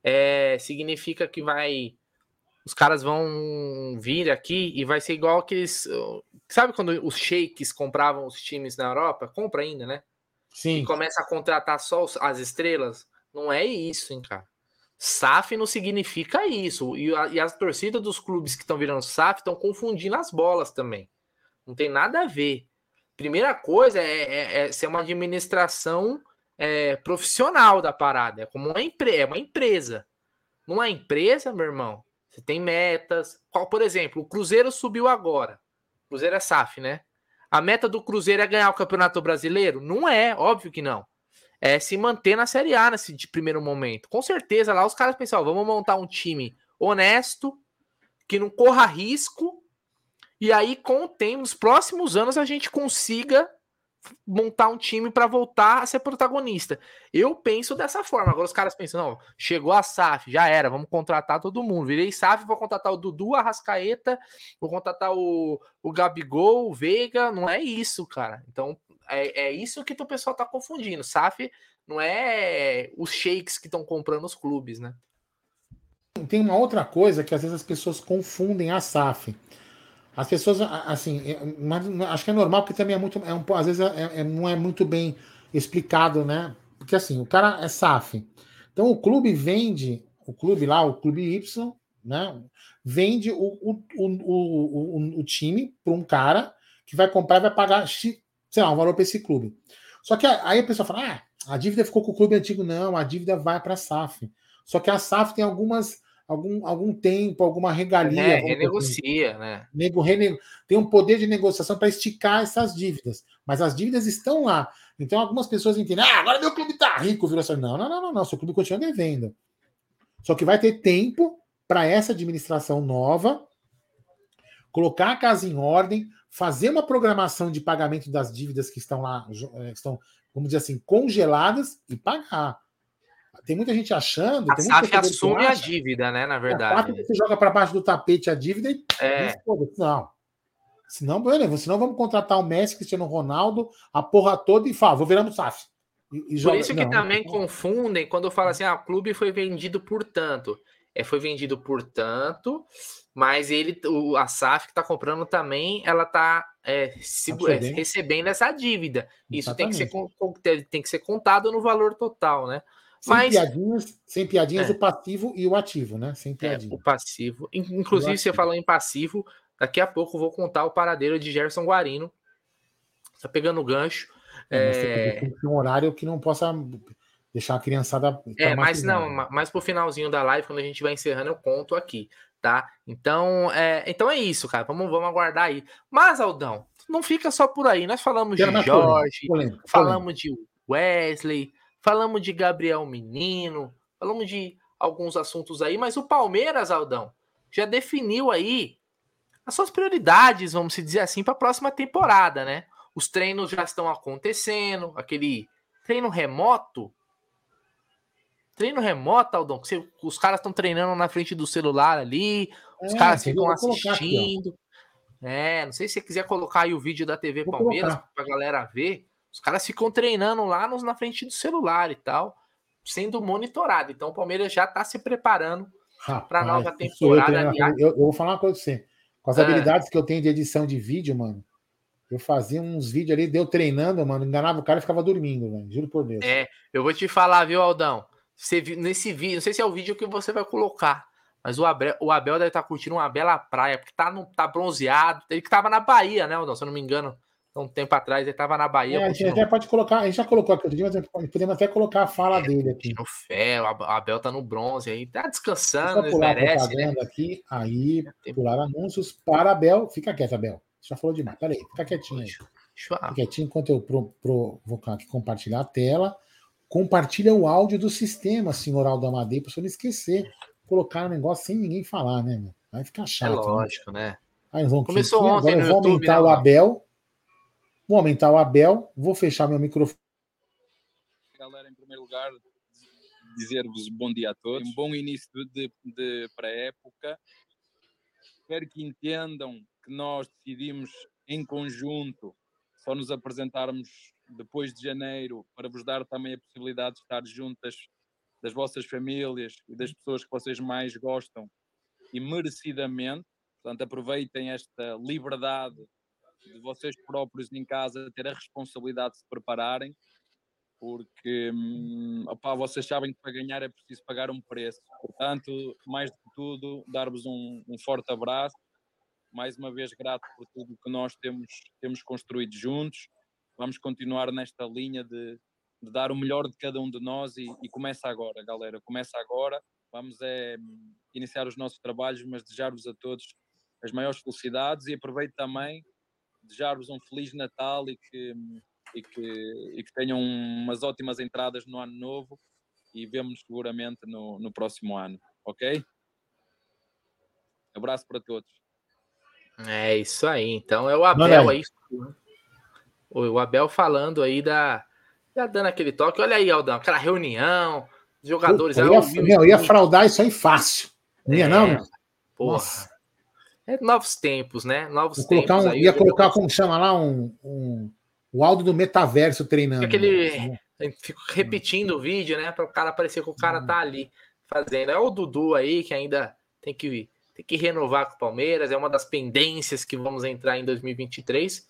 é, significa que vai os caras vão vir aqui e vai ser igual aqueles. Sabe quando os sheiks compravam os times na Europa? Compra ainda, né? Sim. E começa a contratar só as estrelas. Não é isso, hein, cara. SAF não significa isso. E, a, e as torcidas dos clubes que estão virando SAF estão confundindo as bolas também. Não tem nada a ver. Primeira coisa é, é, é ser uma administração é, profissional da parada. É como uma, empre é uma empresa. Empresa, meu irmão, você tem metas. Qual, por exemplo, o Cruzeiro subiu agora. Cruzeiro é SAF, né? A meta do Cruzeiro é ganhar o Campeonato Brasileiro? Não é, óbvio que não. É se manter na Série A nesse de primeiro momento. Com certeza, lá os caras pensam, vamos montar um time honesto, que não corra risco, e aí, com o tempo, nos próximos anos, a gente consiga montar um time para voltar a ser protagonista. Eu penso dessa forma. Agora os caras pensam, não, chegou a SAF, já era, vamos contratar todo mundo. Virei SAF, vou contratar o Dudu, a Rascaeta, vou contratar o, o Gabigol, o Veiga. Não é isso, cara. Então, é, é isso que o pessoal tá confundindo. SAF não é os shakes que estão comprando os clubes, né? Tem uma outra coisa que às vezes as pessoas confundem a SAF. As pessoas, assim, é, acho que é normal, porque também é muito, é um, às vezes é, é, não é muito bem explicado, né? Porque assim, o cara é SAF. Então o clube vende, o clube lá, o clube Y, né? Vende o, o, o, o, o time para um cara que vai comprar e vai pagar, sei lá, um valor para esse clube. Só que aí a pessoa fala: ah, a dívida ficou com o clube antigo. Não, a dívida vai para a SAF. Só que a SAF tem algumas algum, algum tempo, alguma regalia. É, renegocia, né? Nego, renego, tem um poder de negociação para esticar essas dívidas. Mas as dívidas estão lá. Então algumas pessoas entendem, ah, agora meu clube está rico, virou assim. Não, não, não, não, não, seu clube continua devendo. Só que vai ter tempo para essa administração nova colocar a casa em ordem, fazer uma programação de pagamento das dívidas que estão lá, eh, estão, vamos dizer assim, congeladas e pagar. Tem muita gente achando. A SAF assume a dívida, né? Na verdade. você joga para baixo do tapete a dívida e. É. Não. Senão, beleza, senão vamos contratar o Messi, Cristiano Ronaldo, a porra toda e fala, vou virar no SAF. E, e por joga... isso que não, também não. confundem quando fala assim: ah, o clube foi vendido por tanto. É, foi vendido por tanto, mas ele, o, a SAF que está comprando também, ela está é, é, recebendo essa dívida. Isso tem que, ser, tem que ser contado no valor total, né? Sem Mas, piadinhas, sem piadinhas é. o passivo e o ativo, né? Sem piadinha. É, o passivo. Inclusive, você falou em passivo, daqui a pouco eu vou contar o paradeiro de Gerson Guarino. Tá pegando o gancho. É, é... um horário que não possa deixar a criançada. É, mas não, mas pro finalzinho da live, quando a gente vai encerrando, eu conto aqui, tá? Então é, então é isso, cara. Vamos, vamos aguardar aí. Mas, Aldão, não fica só por aí. Nós falamos de Jorge, falamos de Wesley, falamos de Gabriel Menino, falamos de alguns assuntos aí, mas o Palmeiras, Aldão, já definiu aí as suas prioridades, vamos dizer assim, para a próxima temporada, né? Os treinos já estão acontecendo, aquele treino remoto. Treino remoto, Aldão, que você, os caras estão treinando na frente do celular ali, os é, caras ficam assistindo. É, não sei se você quiser colocar aí o vídeo da TV Vou Palmeiras para a galera ver. Os caras ficam treinando lá nos, na frente do celular e tal, sendo monitorado. Então o Palmeiras já está se preparando para a nova temporada. Eu, eu, eu, vou falar uma coisa pra você. Com as ah. habilidades que eu tenho de edição de vídeo, mano, eu fazia uns vídeos ali, deu treinando, mano, enganava o cara e ficava dormindo, velho. Juro por Deus. É, eu vou te falar, viu, Aldão? Você, nesse vídeo, não sei se é o vídeo que você vai colocar, mas o Abel, o Abel deve estar tá curtindo uma bela praia, porque tá, no, tá bronzeado. Ele que tava na Bahia, né, Aldão? Se eu não me engano, um tempo atrás ele tava na Bahia. É, a gente até pode colocar, a gente já colocou aqui mas podemos até colocar a fala é, dele aqui. No fé, o Abel tá no bronze aí, tá descansando, Deixa merece, né? aqui, aí, pular anúncios para Abel. Fica quieto, Abel. Já falou demais. Peraí, fica quietinho aí. Fica quietinho enquanto eu pro, pro, vou aqui compartilhar a tela. Compartilha o áudio do sistema, senhor Aldo Amadei, para você não esquecer. Colocar o um negócio sem ninguém falar, né, meu? Vai ficar é chato. É lógico, né? né? Aí vamos Começou aqui, ontem agora eu vou YouTube, aumentar né, o Abel. Vou aumentar o Abel, vou fechar meu microfone. Galera, em primeiro lugar, dizer-vos bom dia a todos. Um bom início de, de pré-época. Espero que entendam que nós decidimos em conjunto só nos apresentarmos depois de janeiro para vos dar também a possibilidade de estar juntas das vossas famílias e das pessoas que vocês mais gostam e merecidamente. Portanto, aproveitem esta liberdade de vocês próprios em casa ter a responsabilidade de se prepararem, porque hum, opá, vocês sabem que para ganhar é preciso pagar um preço. Portanto, mais do que tudo, dar-vos um, um forte abraço mais uma vez grato por tudo que nós temos, temos construído juntos. Vamos continuar nesta linha de, de dar o melhor de cada um de nós e, e, começa agora, galera. Começa agora. Vamos é, iniciar os nossos trabalhos, mas desejar-vos a todos as maiores felicidades e aproveito também desejar-vos um feliz Natal e que, e que, e que tenham umas ótimas entradas no ano novo e vemos seguramente no, no próximo ano, ok? Abraço para todos. É isso aí. Então é o Abel aí. O Abel falando aí da. Já dando aquele toque. Olha aí, Aldão, aquela reunião, os jogadores. eu, ia, meu, eu ia fraudar isso aí fácil. Não ia, é, não? Meu? Porra. Nossa. É novos tempos, né? Novos Vou tempos. Um, aí, ia colocar, como chama lá, um, um, o áudio do metaverso treinando. Aquele. Fico repetindo o vídeo, né? Para o cara parecer que o cara tá ali fazendo. É o Dudu aí que ainda tem que tem que renovar com o Palmeiras, é uma das pendências que vamos entrar em 2023.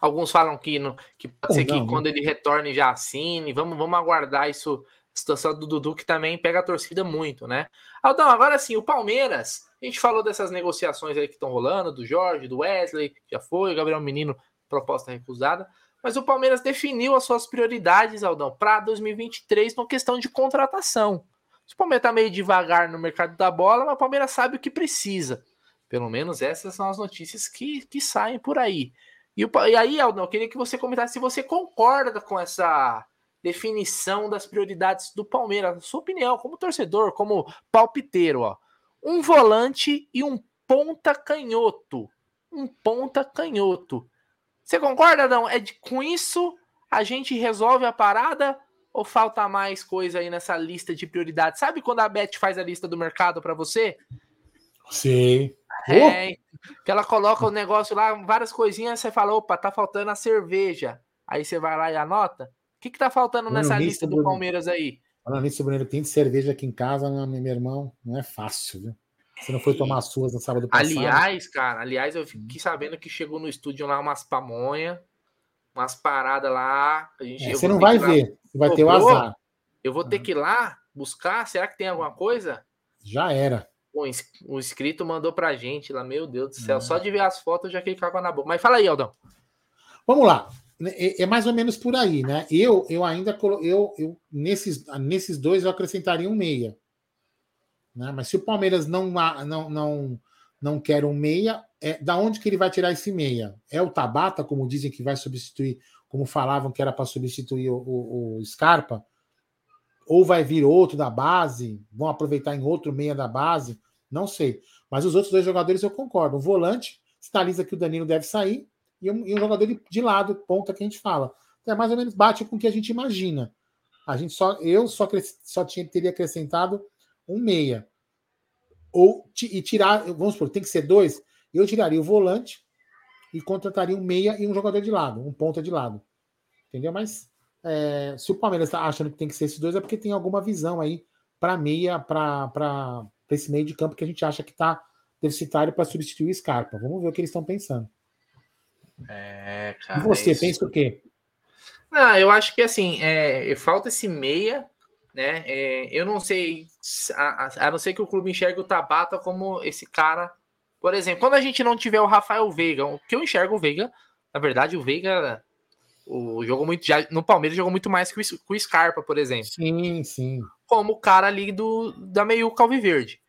Alguns falam que, no, que pode ser que quando ele retorne já assine. Vamos, vamos aguardar isso. A situação do Dudu que também pega a torcida muito, né? Aldão, agora sim, o Palmeiras. A gente falou dessas negociações aí que estão rolando, do Jorge, do Wesley, já foi, o Gabriel Menino, proposta recusada. Mas o Palmeiras definiu as suas prioridades, Aldão, para 2023 na questão de contratação. O Palmeiras tá meio devagar no mercado da bola, mas o Palmeiras sabe o que precisa. Pelo menos essas são as notícias que, que saem por aí. E, e aí, Aldão, eu queria que você comentasse se você concorda com essa definição das prioridades do Palmeiras. Sua opinião, como torcedor, como palpiteiro, ó. Um volante e um ponta canhoto. Um ponta canhoto. Você concorda, Adão? É de, com isso a gente resolve a parada ou falta mais coisa aí nessa lista de prioridades? Sabe quando a Beth faz a lista do mercado para você? Sim. É, que ela coloca o negócio lá, várias coisinhas, você fala, opa, tá faltando a cerveja. Aí você vai lá e anota. O que, que tá faltando nessa lista do Palmeiras aí? Falando nisso, Bruno, tem cerveja aqui em casa, meu irmão, não é fácil, viu? Você não foi tomar suas no sábado passado? Aliás, cara, aliás, eu fiquei sabendo que chegou no estúdio lá umas pamonha, umas paradas lá. A é, você não vai ver, você vai ter o azar. Eu vou ter que ir lá buscar. Será que tem alguma coisa? Já era. O inscrito mandou pra gente lá, meu Deus do céu. É. Só de ver as fotos já fiquei com água na boca. Mas fala aí, Aldão. Vamos lá. É, é, mais ou menos por aí, né? Eu, eu ainda eu, eu nesses, nesses dois eu acrescentaria um meia. Né? Mas se o Palmeiras não, não, não, não quer um meia, é, da onde que ele vai tirar esse meia? É o Tabata, como dizem que vai substituir, como falavam que era para substituir o, o, o, Scarpa? Ou vai vir outro da base? Vão aproveitar em outro meia da base? Não sei. Mas os outros dois jogadores eu concordo. O volante sinaliza que o Danilo deve sair e um, e um jogador de, de, lado, ponta que a gente fala. É mais ou menos bate com o que a gente imagina. A gente só, eu só, só tinha, teria acrescentado um meia. Ou e tirar, vamos supor, tem que ser dois. Eu tiraria o volante e contrataria um meia e um jogador de lado, um ponta de lado. Entendeu? Mas é, se o Palmeiras está achando que tem que ser esses dois, é porque tem alguma visão aí para meia, para esse meio de campo que a gente acha que está deficitário para substituir o Scarpa. Vamos ver o que eles estão pensando. É, cara. E você, é pensa o quê? Não, eu acho que assim, é, falta esse meia, né? É, eu não sei, a, a, não ser que o clube enxergue o Tabata como esse cara. Por exemplo, quando a gente não tiver o Rafael Veiga, o que eu enxergo o Veiga, na verdade, o Veiga o, jogou muito, já, no Palmeiras jogou muito mais que o, Scarpa, por exemplo. Sim, sim. Como o cara ali do, da meio Calviverde.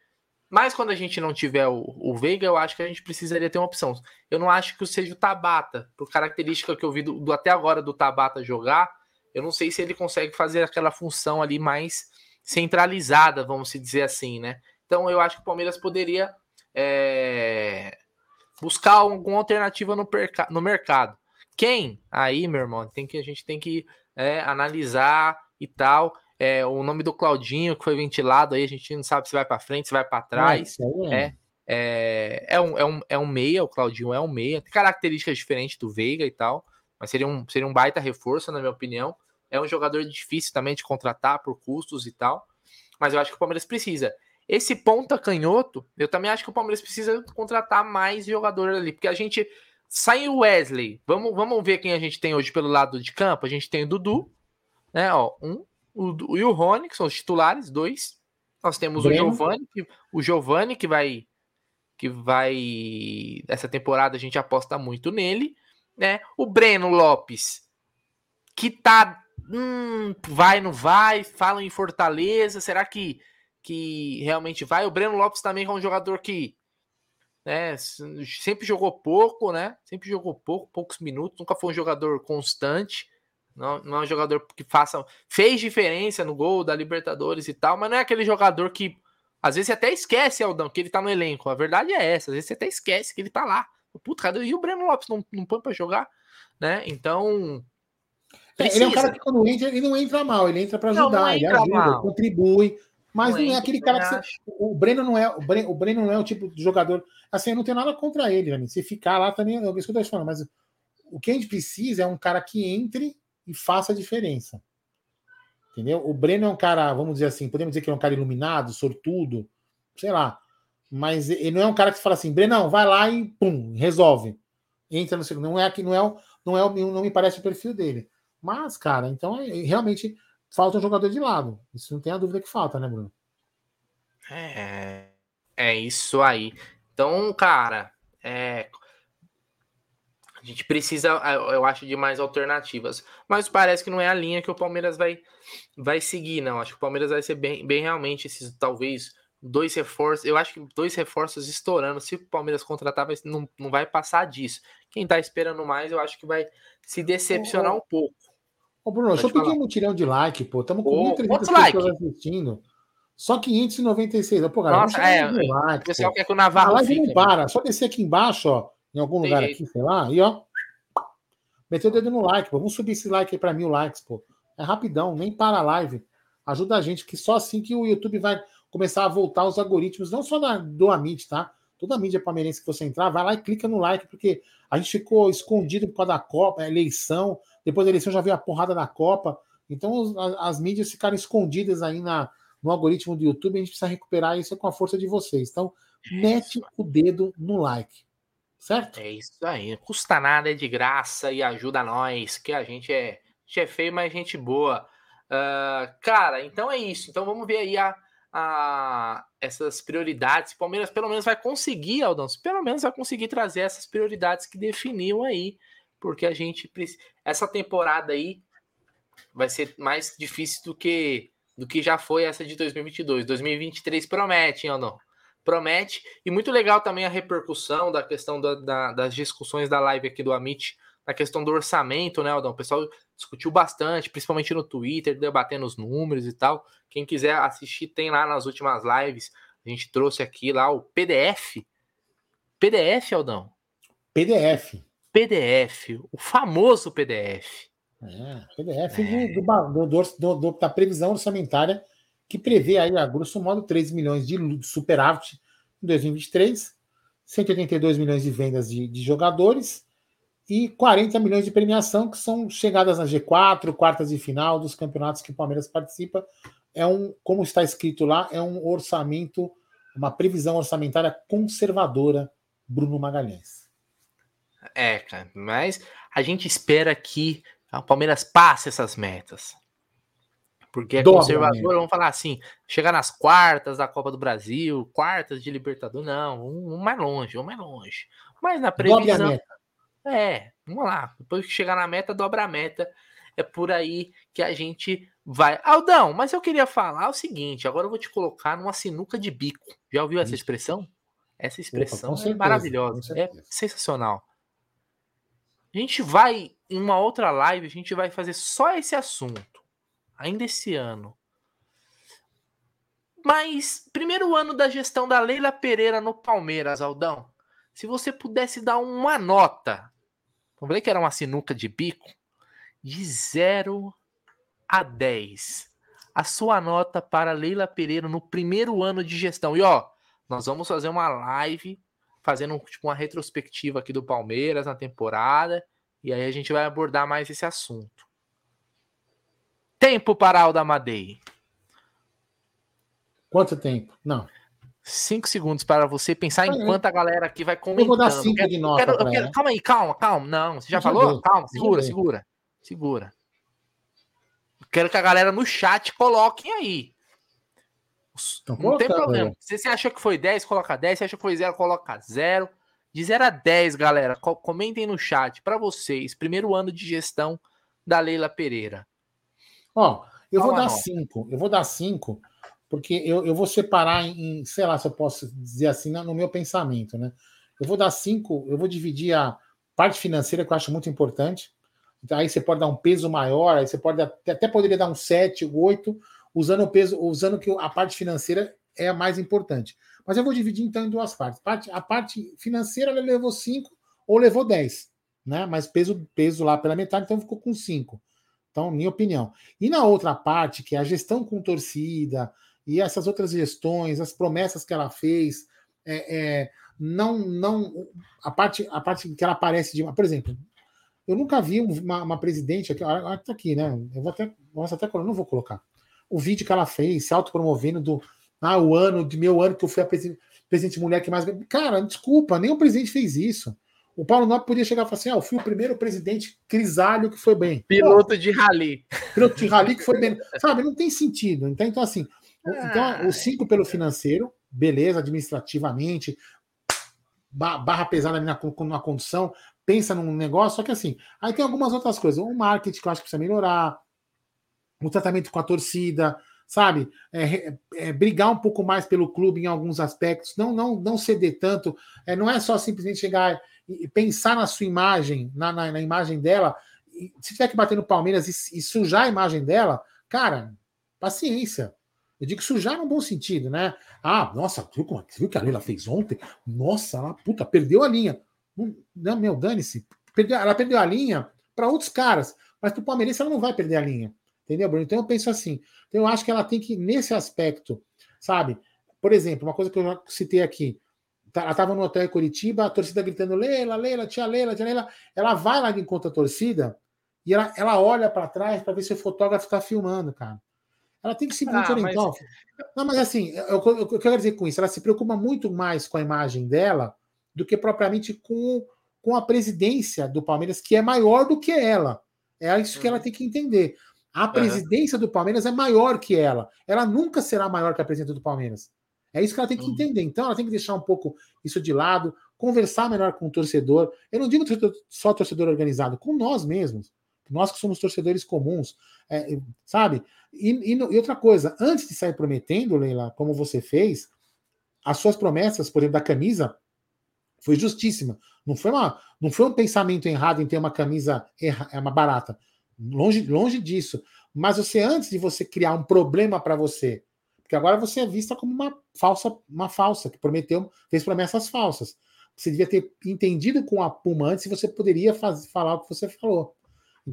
Mas quando a gente não tiver o, o Veiga, eu acho que a gente precisaria ter uma opção. Eu não acho que seja o Tabata, por característica que eu vi do, do, até agora do Tabata jogar, eu não sei se ele consegue fazer aquela função ali mais centralizada, vamos dizer assim, né? Então eu acho que o Palmeiras poderia é, buscar alguma alternativa no, no mercado. Quem? Aí, meu irmão, tem que a gente tem que é, analisar e tal. É, o nome do Claudinho que foi ventilado aí, a gente não sabe se vai para frente, se vai para trás. É, é, é, um, é, um, é um meia, o Claudinho é um meia, tem características diferentes do Veiga e tal, mas seria um, seria um baita reforço, na minha opinião. É um jogador difícil também de contratar por custos e tal, mas eu acho que o Palmeiras precisa. Esse ponta canhoto, eu também acho que o Palmeiras precisa contratar mais jogador ali, porque a gente sai o Wesley. Vamos, vamos ver quem a gente tem hoje pelo lado de campo. A gente tem o Dudu, né? Ó, um, o, e o Rony, que são os titulares, dois. Nós temos o Giovani, que, o Giovani, que vai. Que vai. Essa temporada a gente aposta muito nele. Né? O Breno Lopes, que tá. Hum, vai, não vai? Falam em Fortaleza. Será que, que realmente vai? O Breno Lopes também é um jogador que. Né, sempre jogou pouco, né? Sempre jogou pouco, poucos minutos, nunca foi um jogador constante. Não, não é um jogador que faça. Fez diferença no gol da Libertadores e tal, mas não é aquele jogador que. Às vezes você até esquece, Aldão, que ele tá no elenco. A verdade é essa. Às vezes você até esquece que ele tá lá. Puta, cadê? E o Breno Lopes não, não põe pra jogar? Né? Então. É, ele é um cara que quando entra, ele não entra mal, ele entra para ajudar, não, não ele ajuda, mal. contribui. Mas não, não é aquele cara que você, o Breno não é o Breno, o Breno não é o tipo de jogador. Assim, eu não tenho nada contra ele, né? se ficar lá também, é isso que eu tô falando, mas o que a gente precisa é um cara que entre e faça a diferença. Entendeu? O Breno é um cara, vamos dizer assim, podemos dizer que é um cara iluminado, sortudo, sei lá. Mas ele não é um cara que fala assim, Brenão, vai lá e pum, resolve. Entra no segundo. Não é aqui, não é, não é, não me parece o perfil dele. Mas, cara, então é, realmente falta um jogador de lado. Isso não tem a dúvida que falta, né, Bruno? É, é isso aí. Então, cara, é, a gente precisa, eu acho, de mais alternativas. Mas parece que não é a linha que o Palmeiras vai, vai seguir, não. Acho que o Palmeiras vai ser bem, bem realmente esses, talvez, dois reforços. Eu acho que dois reforços estourando. Se o Palmeiras contratar, vai, não, não vai passar disso. Quem tá esperando mais, eu acho que vai se decepcionar um pouco. Ô, Bruno, Pode deixa eu pedir um tirão de like, pô. Estamos com 1.300 pessoas like? assistindo. Só 596. Pô, galera, Nossa, é. Like, o pessoal quer que o Navarro. A live não para. Só descer aqui embaixo, ó em algum lugar aqui, sei lá, e ó, meteu o dedo no like, pô. Vamos subir esse like aí para mil likes, pô. É rapidão, nem para a live. Ajuda a gente, que só assim que o YouTube vai começar a voltar os algoritmos, não só da, do Amit, tá? Toda a mídia palmeirense que você entrar, vai lá e clica no like, porque a gente ficou escondido por causa da Copa, a eleição, depois da eleição já veio a porrada da Copa. Então as, as mídias ficaram escondidas aí na, no algoritmo do YouTube, a gente precisa recuperar isso com a força de vocês. Então, mete o dedo no like. Certo? É isso aí. Custa nada, é de graça e ajuda nós, que a gente é, a gente é feio, mas gente boa. Uh, cara, então é isso. Então vamos ver aí a, a, essas prioridades. O Palmeiras pelo menos vai conseguir, Aldão, pelo menos vai conseguir trazer essas prioridades que definiu aí, porque a gente essa temporada aí vai ser mais difícil do que do que já foi essa de 2022. 2023 promete, hein, Aldão? Promete. E muito legal também a repercussão da questão da, da, das discussões da live aqui do Amit, na questão do orçamento, né, Aldão? O pessoal discutiu bastante, principalmente no Twitter, debatendo os números e tal. Quem quiser assistir, tem lá nas últimas lives. A gente trouxe aqui lá o PDF. PDF, Aldão? PDF. PDF, o famoso PDF. É, PDF é. Do, do, do, da previsão orçamentária que prevê aí, a grosso modo, 3 milhões de superávit em 2023, 182 milhões de vendas de, de jogadores e 40 milhões de premiação, que são chegadas na G4, quartas de final dos campeonatos que o Palmeiras participa. É um, como está escrito lá, é um orçamento, uma previsão orçamentária conservadora, Bruno Magalhães. É, cara, mas a gente espera que o Palmeiras passe essas metas. Porque é conservador, vamos falar assim, chegar nas quartas da Copa do Brasil, quartas de Libertador, não, um, um mais longe, um mais longe. Mas na previsão. É, vamos lá. Depois que chegar na meta, dobra a meta. É por aí que a gente vai. Aldão, mas eu queria falar o seguinte: agora eu vou te colocar numa sinuca de bico. Já ouviu essa expressão? Essa expressão Opa, é certeza, maravilhosa, é sensacional. A gente vai, em uma outra live, a gente vai fazer só esse assunto, ainda esse ano. Mas, primeiro ano da gestão da Leila Pereira no Palmeiras, Aldão, se você pudesse dar uma nota eu falei que era uma sinuca de bico de 0 a 10. A sua nota para Leila Pereira no primeiro ano de gestão. E ó, nós vamos fazer uma live fazendo tipo uma retrospectiva aqui do Palmeiras na temporada e aí a gente vai abordar mais esse assunto. Tempo para Alda Madei. Quanto tempo? Não. Cinco segundos para você pensar enquanto a galera aqui vai comentando. Eu vou dar cinco de nota. Quero, quero, calma aí, calma, calma. Não, você já, já falou? Deu. Calma, segura, segura. Segura. quero que a galera no chat coloquem aí. não tem problema. Se você achou que foi 10, coloca 10. Se achou que foi 0, coloca 0. De 0 a 10, galera, comentem no chat para vocês. Primeiro ano de gestão da Leila Pereira. Ó, eu Qual vou dar 5. Eu vou dar 5 porque eu, eu vou separar em, sei lá se eu posso dizer assim, no meu pensamento, né? Eu vou dar cinco, eu vou dividir a parte financeira, que eu acho muito importante. Então, aí você pode dar um peso maior, aí você pode até, até poderia dar um 7, 8, usando o peso, usando que a parte financeira é a mais importante. Mas eu vou dividir então em duas partes. Parte, a parte financeira ela levou 5 ou levou 10, né? Mas peso, peso lá pela metade, então ficou com 5. Então, minha opinião. E na outra parte, que é a gestão com torcida, e essas outras gestões, as promessas que ela fez, é, é, não, não a parte, a parte que ela aparece de, por exemplo, eu nunca vi uma, uma presidente aqui, está aqui, né? Eu vou até, nossa, até não vou colocar o vídeo que ela fez, se autopromovendo do ah, o ano de meu ano que eu fui a presidente, presidente mulher que mais, cara, desculpa, nem o presidente fez isso. O Paulo Nobre podia chegar e falar assim: ah, eu fui o primeiro presidente crisalho que foi bem. Piloto Pô, de rally. Piloto de rally que foi bem. Sabe, não tem sentido. Então, então assim, então, o 5 pelo financeiro, beleza, administrativamente, barra pesada na, na condução, pensa num negócio, só que assim, aí tem algumas outras coisas. O marketing que eu acho que precisa melhorar, o tratamento com a torcida, sabe? É, é, brigar um pouco mais pelo clube em alguns aspectos, não não não ceder tanto. É, não é só simplesmente chegar e, pensar na sua imagem, na, na, na imagem dela. Se tiver que bater no Palmeiras e, e sujar a imagem dela, cara, paciência. Eu digo sujar no bom sentido, né? Ah, nossa, viu, como, viu que a Leila fez ontem? Nossa, ela, puta, perdeu a linha. Não, meu, dane-se. Ela perdeu a linha para outros caras, mas para o Palmeirense ela não vai perder a linha. Entendeu, Bruno? Então eu penso assim. Então eu acho que ela tem que, nesse aspecto, sabe? Por exemplo, uma coisa que eu já citei aqui. Tá, ela estava no hotel em Curitiba, a torcida gritando Leila, Leila, tia Leila, tia Leila. Ela vai lá de encontro à torcida e ela, ela olha para trás para ver se o fotógrafo está filmando, cara. Ela tem que simplesmente ah, orientar. Mas... Não, mas assim, eu, eu, eu, quero dizer com isso, ela se preocupa muito mais com a imagem dela do que propriamente com, com a presidência do Palmeiras, que é maior do que ela. É isso que ela uhum. tem que entender. A presidência uhum. do Palmeiras é maior que ela. Ela nunca será maior que a presidência do Palmeiras. É isso que ela tem que uhum. entender. Então, ela tem que deixar um pouco isso de lado, conversar melhor com o torcedor. Eu não digo só torcedor organizado, com nós mesmos. Nós que somos torcedores comuns, é, sabe? E, e, e, outra coisa, antes de sair prometendo, Leila, como você fez, as suas promessas, por exemplo, da camisa, foi justíssima. Não foi, uma, não foi um pensamento errado em ter uma camisa erra, é uma barata. Longe, longe disso. Mas você, antes de você criar um problema para você, porque agora você é vista como uma falsa, uma falsa, que prometeu, fez promessas falsas. Você devia ter entendido com a Puma antes se você poderia faz, falar o que você falou.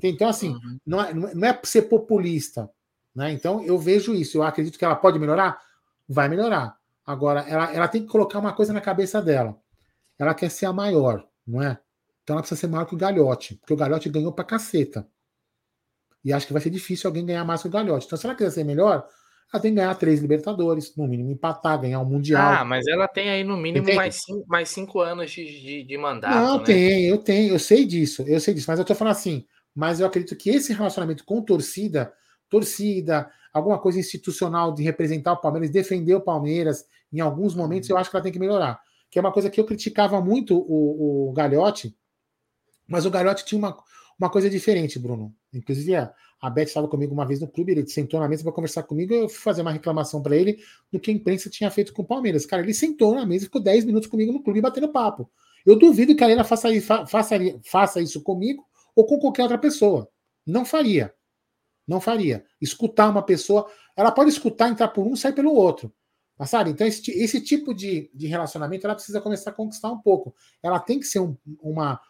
Então, assim, uhum. não, é, não é ser populista. Né? Então, eu vejo isso. Eu acredito que ela pode melhorar? Vai melhorar. Agora, ela, ela tem que colocar uma coisa na cabeça dela. Ela quer ser a maior, não é? Então ela precisa ser maior que o Galhote, porque o Galhote ganhou pra caceta. E acho que vai ser difícil alguém ganhar mais que o Galhote. Então, se ela quiser ser melhor, ela tem que ganhar três Libertadores, no mínimo empatar, ganhar um Mundial. Ah, mas ela tem aí no mínimo mais cinco, mais cinco anos de, de, de mandato. Não, né? tem, eu tenho, eu sei disso, eu sei disso, mas eu tô falando assim, mas eu acredito que esse relacionamento com torcida, torcida, alguma coisa institucional de representar o Palmeiras, defender o Palmeiras, em alguns momentos eu acho que ela tem que melhorar. Que é uma coisa que eu criticava muito o, o Galhote, mas o Galhote tinha uma, uma coisa diferente, Bruno. Inclusive, a, Beth estava comigo uma vez no clube, ele sentou na mesa para conversar comigo, eu fui fazer uma reclamação para ele do que a imprensa tinha feito com o Palmeiras. Cara, ele sentou na mesa e ficou 10 minutos comigo no clube batendo papo. Eu duvido que a Helena faça, faça, faça isso comigo ou com qualquer outra pessoa. Não faria. Não faria. Escutar uma pessoa, ela pode escutar, entrar por um, sair pelo outro. Mas, sabe? Então, esse, esse tipo de, de relacionamento ela precisa começar a conquistar um pouco. Ela tem que ser um, uma.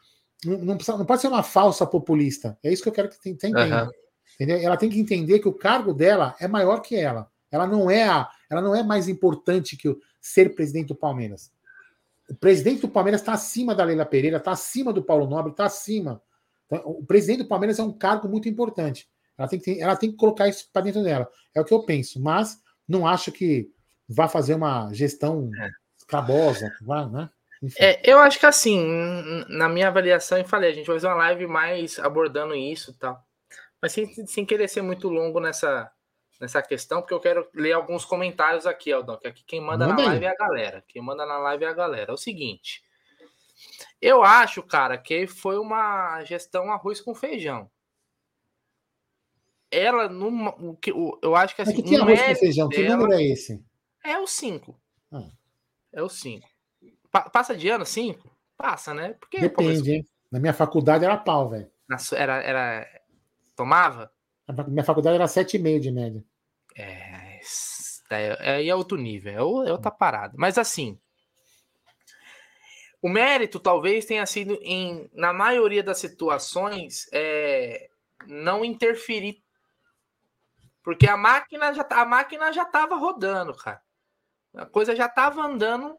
Não, precisa, não pode ser uma falsa populista. É isso que eu quero que você entenda. Uhum. Entendeu? Ela tem que entender que o cargo dela é maior que ela. Ela não é a, ela não é mais importante que o ser presidente do Palmeiras. O presidente do Palmeiras está acima da Leila Pereira, está acima do Paulo Nobre, está acima. Então, o presidente do Palmeiras é um cargo muito importante. Ela tem que, ela tem que colocar isso para dentro dela. É o que eu penso. Mas não acho que vá fazer uma gestão é. escabosa, vá, né? É, eu acho que assim, na minha avaliação, eu falei, a gente vai fazer uma live mais abordando isso e tal. Mas sem, sem querer ser muito longo nessa, nessa questão, porque eu quero ler alguns comentários aqui, Aldão, que aqui quem manda, manda na live é a galera. Quem manda na live é a galera. É o seguinte. Eu acho, cara, que foi uma gestão arroz com feijão. Ela, no, eu acho que assim. Mas que, que arroz com feijão? Que número é esse? É o 5. Ah. É o 5. Pa passa de ano 5? Passa, né? Porque Depende, hein? Na minha faculdade era pau, velho. Era, era. Tomava? Na minha faculdade era 7,5 de média. É. Aí é, é outro nível, é, é outra parada. Mas assim, o mérito talvez tenha sido em, na maioria das situações, é, não interferir. Porque a máquina já tá, a máquina já estava rodando, cara. A coisa já estava andando.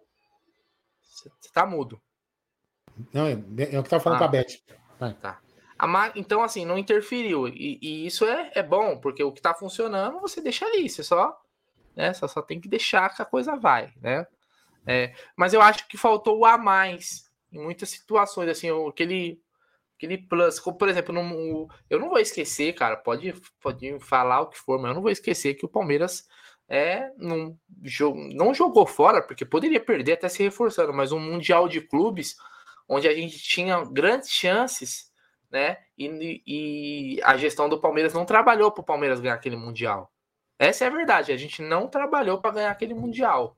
Você tá mudo. Não, é, é o que tava falando ah, com a Beth. Vai. Tá. A Então, assim, não interferiu. E, e, isso é, é bom, porque o que tá funcionando, você deixa ali. Você só, né, só, só tem que deixar que a coisa vai, né? É, mas eu acho que faltou o a mais em muitas situações, assim, aquele, aquele plus. Como, por exemplo, no, eu não vou esquecer, cara, pode, pode falar o que for, mas eu não vou esquecer que o Palmeiras é, não, não jogou fora, porque poderia perder até se reforçando, mas um Mundial de Clubes, onde a gente tinha grandes chances, né? E, e a gestão do Palmeiras não trabalhou para o Palmeiras ganhar aquele Mundial. Essa é a verdade, a gente não trabalhou para ganhar aquele Mundial,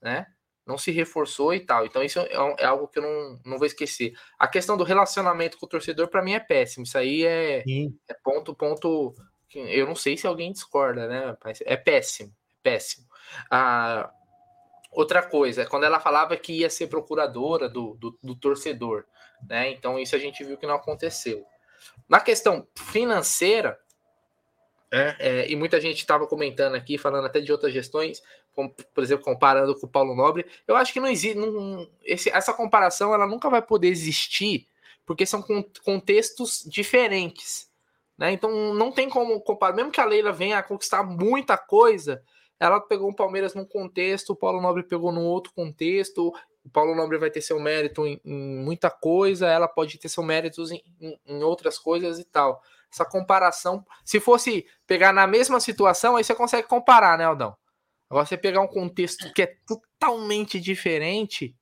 né? Não se reforçou e tal. Então, isso é, é algo que eu não, não vou esquecer. A questão do relacionamento com o torcedor, para mim, é péssimo. Isso aí é, é ponto, ponto eu não sei se alguém discorda, né? É péssimo, péssimo. Ah, outra coisa, quando ela falava que ia ser procuradora do, do, do torcedor, né? Então isso a gente viu que não aconteceu. Na questão financeira, é, é, e muita gente estava comentando aqui, falando até de outras gestões, por exemplo, comparando com o Paulo Nobre. Eu acho que não existe. Não, esse, essa comparação ela nunca vai poder existir, porque são contextos diferentes. Né? Então não tem como comparar, mesmo que a Leila venha a conquistar muita coisa, ela pegou o Palmeiras num contexto, o Paulo Nobre pegou num outro contexto, o Paulo Nobre vai ter seu mérito em, em muita coisa, ela pode ter seu mérito em, em, em, outras coisas e tal. essa comparação. Se fosse pegar na mesma situação, aí você consegue comparar, né, Aldão? Agora, você pegar um contexto que é totalmente diferente,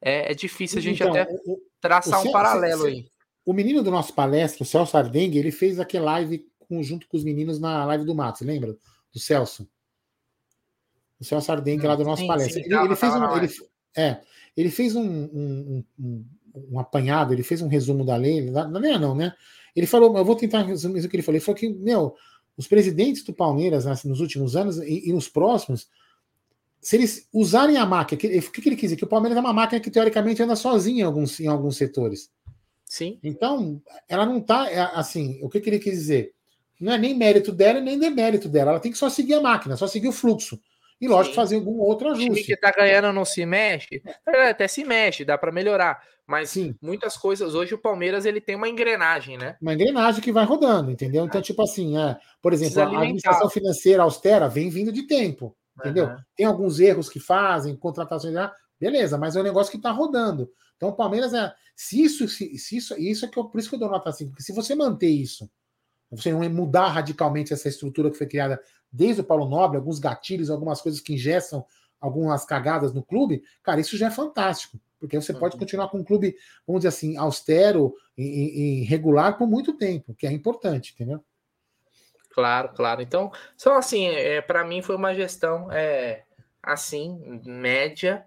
é, é difícil a gente então, até o, traçar o um paralelo aí. O menino do nosso palestra, o Celso Ardengue, ele fez aquele live junto com os meninos na live do Matos, lembra? Do Celso. O Celso Ardengue lá do nosso sim, palestra. Sim, ele, ele, fez um, ele, é, ele fez um, um, um, um, apanhado, ele fez um resumo da lei, não é não, né? Ele falou, eu vou tentar resumir o que ele falou. Ele falou que, meu, os presidentes do Palmeiras né, nos últimos anos e, e, nos próximos, se eles usarem a máquina, o que, que ele quis dizer? Que o Palmeiras é uma máquina que teoricamente anda sozinha em alguns, em alguns setores. Sim. Então, ela não está é, assim, o que, que ele quis dizer? Não é nem mérito dela, nem demérito dela. Ela tem que só seguir a máquina, só seguir o fluxo. E lógico, Sim. fazer algum outro ajuste. O time que tá ganhando não se mexe, é, até se mexe, dá para melhorar. Mas Sim. muitas coisas hoje o Palmeiras ele tem uma engrenagem, né? Uma engrenagem que vai rodando, entendeu? Então, tipo assim, é, por exemplo, a administração financeira austera vem vindo de tempo, entendeu? Uhum. Tem alguns erros que fazem, contratações, beleza, mas é um negócio que está rodando. Então, o Palmeiras é. Se isso, se, se isso, isso é que eu, por isso que eu dou nota 5, porque se você manter isso, você não mudar radicalmente essa estrutura que foi criada desde o Paulo Nobre, alguns gatilhos, algumas coisas que ingestam algumas cagadas no clube, cara, isso já é fantástico. Porque você pode uhum. continuar com um clube, vamos dizer assim, austero e, e regular por muito tempo, que é importante, entendeu? Claro, claro. Então, só assim, é, para mim foi uma gestão é, assim, média,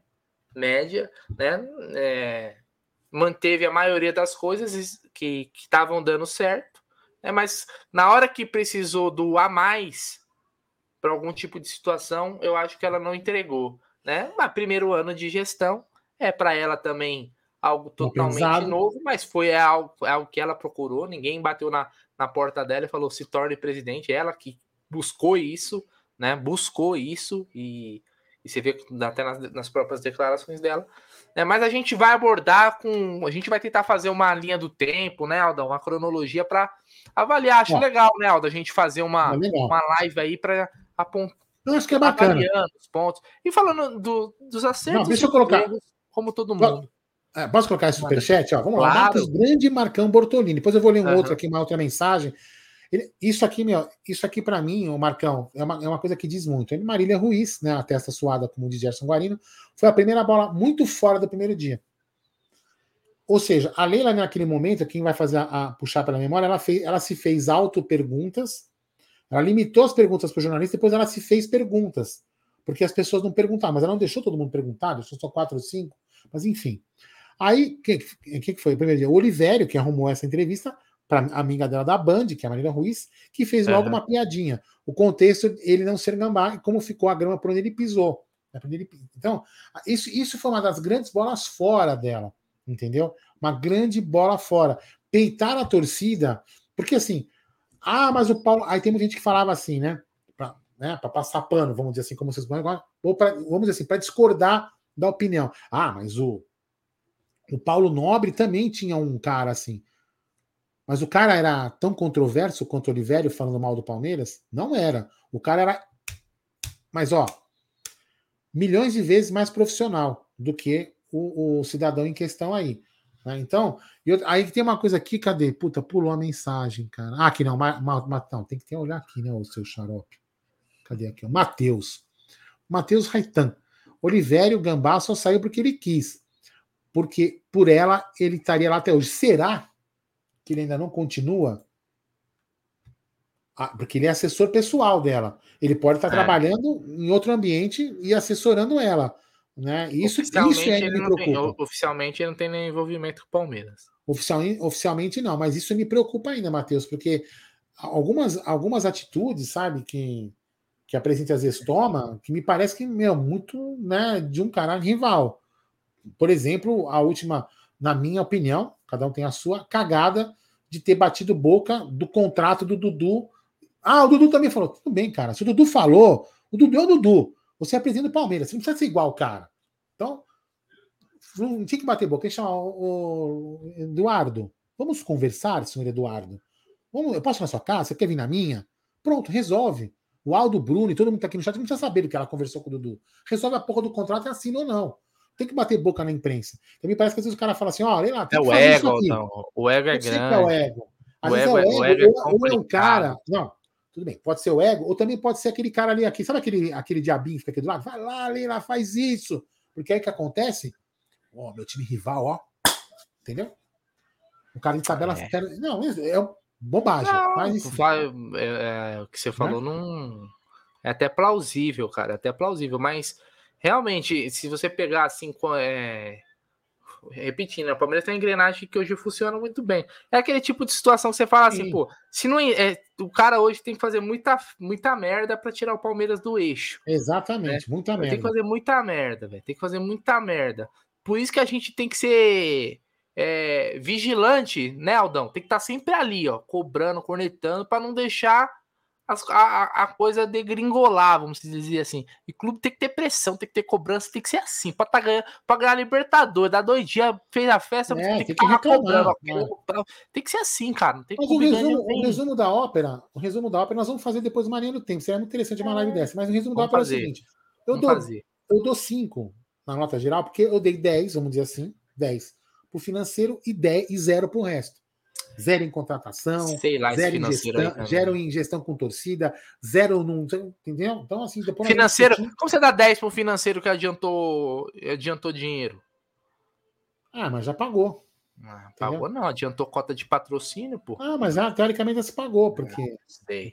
média, né? É, manteve a maioria das coisas que estavam dando certo, né? mas na hora que precisou do a mais, para algum tipo de situação, eu acho que ela não entregou, né? Mas primeiro ano de gestão é para ela também algo totalmente Pesado. novo, mas foi algo, algo que ela procurou, ninguém bateu na, na porta dela e falou se torne presidente, ela que buscou isso, né? Buscou isso e, e você vê até nas, nas próprias declarações dela. Né? Mas a gente vai abordar com. A gente vai tentar fazer uma linha do tempo, né, Alda? Uma cronologia para avaliar. Acho legal, né, Alda? A gente fazer uma, é uma live aí para apontar. Acho que é bacana. os pontos. E falando do, dos acertos. Não, deixa eu colocar. Erros, como todo mundo. É, posso colocar esse superchat? Ó, vamos claro. lá. Marcos Grande Marcão Bortolini. Depois eu vou ler um uhum. outro aqui, uma outra mensagem. Ele, isso aqui, meu, isso aqui para mim, o Marcão, é uma, é uma coisa que diz muito. Ele, Marília Ruiz, né, a testa suada, como diz Gerson Guarino, foi a primeira bola muito fora do primeiro dia. Ou seja, a Leila, naquele momento, quem vai fazer a, a puxar pela memória, ela, fez, ela se fez auto-perguntas ela limitou as perguntas para o jornalista, depois ela se fez perguntas, porque as pessoas não perguntavam, mas ela não deixou todo mundo perguntar, deixou só quatro ou cinco, mas enfim. Aí, quem que, que foi? O primeiro dia, o Olivério, que arrumou essa entrevista, para a amiga dela da Band, que é a Marília Ruiz, que fez logo uhum. uma piadinha. O contexto, ele não ser gambá, e como ficou a grama por onde ele pisou. Né, então, isso, isso foi uma das grandes bolas fora dela, entendeu? Uma grande bola fora. Peitar a torcida, porque assim, ah, mas o Paulo. Aí tem muita gente que falava assim, né? Para né, passar pano, vamos dizer assim, como vocês vão agora, ou pra, vamos dizer assim, para discordar da opinião. Ah, mas o, o Paulo Nobre também tinha um cara assim. Mas o cara era tão controverso quanto o Oliveira falando mal do Palmeiras? Não era. O cara era. Mas, ó, milhões de vezes mais profissional do que o, o cidadão em questão aí. Né? Então, eu, aí tem uma coisa aqui, cadê? Puta, pulou a mensagem, cara. Ah, aqui não, ma, ma, não tem que ter olhar aqui, né, o seu xarope. Cadê aqui? Matheus. Matheus Raitan. Olivério Gambá só saiu porque ele quis. Porque por ela ele estaria lá até hoje. Será que ele ainda não continua? Ah, porque ele é assessor pessoal dela. Ele pode estar é. trabalhando em outro ambiente e assessorando ela. Né? Isso, isso é, me preocupa. Tem, oficialmente ele não tem nenhum envolvimento com o Palmeiras. Oficialmente, oficialmente não, mas isso me preocupa ainda, Matheus, porque algumas, algumas atitudes, sabe, que, que a presidente às vezes toma, que me parece que, meu, muito né, de um cara rival. Por exemplo, a última, na minha opinião, cada um tem a sua, cagada de ter batido boca do contrato do Dudu. Ah, o Dudu também falou. Tudo bem, cara. Se o Dudu falou, o Dudu é o Dudu. Você é presidente do Palmeiras, você não precisa ser igual o cara. Então, não tinha que bater boca. Deixa o Eduardo. Vamos conversar, senhor Eduardo. Vamos, eu posso ir na sua casa? Você quer vir na minha? Pronto, resolve. O Aldo Bruno e todo mundo que tá aqui no chat não precisa saber do que ela conversou com o Dudu. Resolve a porra do contrato e assina ou não. Tem que bater boca na imprensa. Então me parece que às vezes o cara fala assim: ó, oh, lá, é o ego, não. O ego é grande. É o ego. Às o vezes ego, é o ego, ou, é ou é um cara. Não, tudo bem, pode ser o ego, ou também pode ser aquele cara ali, aqui, sabe aquele, aquele diabinho que fica aqui do lado? Vai lá, lá, faz isso. Porque aí que acontece? Ó, oh, meu time rival, ó. Entendeu? O cara de tabela. É. Não, é bobagem. Não, mas, vai, é, é, o que você falou né? não. É até plausível, cara. É até plausível. Mas realmente, se você pegar assim. É, repetindo, né, o Palmeiras tem uma engrenagem que hoje funciona muito bem. É aquele tipo de situação que você fala assim, Sim. assim, pô, se não é, o cara hoje tem que fazer muita, muita merda para tirar o Palmeiras do eixo. Exatamente, né? muita merda. Tem que fazer muita merda, velho. Tem que fazer muita merda. Por isso que a gente tem que ser é, vigilante, né, Aldão? Tem que estar tá sempre ali, ó, cobrando, cornetando, para não deixar as, a, a, coisa degringolar, vamos dizer assim. E clube tem que ter pressão, tem que ter cobrança, tem que ser assim. Para tá ganhando, para ganhar Libertador, dar dois dias, fez a festa, é, tem, que, reclamar, né? Tem que ser assim, cara. tem mas o resumo, o resumo, da ópera, o resumo da ópera nós vamos fazer depois uma linha do tempo. Seria muito interessante uma live é. dessa. Mas o resumo vamos da ópera fazer. é o seguinte: eu dou, eu dou cinco na nota geral, porque eu dei 10, vamos dizer assim, 10 para o financeiro e, 10, e zero para o resto. Zero em contratação, lá, zero em gestão, zero em gestão com torcida, zero num. Entendeu? Então, assim, depois. Financeiro. Como você dá 10 para o financeiro que adiantou, adiantou dinheiro? Ah, mas já pagou. Ah, pagou não, adiantou cota de patrocínio, pô. Ah, mas ah, teoricamente já se pagou, porque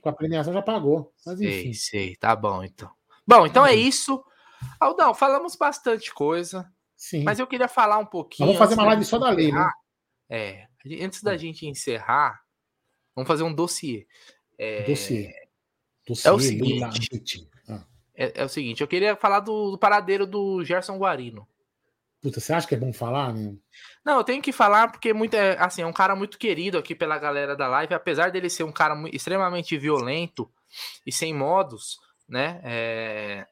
com a premiação já pagou. Mas sei, sei, tá bom então. Bom, então é isso. Aldão, falamos bastante coisa. Sim. Mas eu queria falar um pouquinho. vamos fazer uma live só da lei, né? É. Antes da gente encerrar, vamos fazer um dossiê. É, dossiê. dossiê é o seguinte. Ah. É, é, o seguinte, eu queria falar do, do, paradeiro do Gerson Guarino. Puta, você acha que é bom falar, né? Não, eu tenho que falar porque muito, é, assim, é um cara muito querido aqui pela galera da live, apesar dele ser um cara extremamente violento e sem modos, né? É,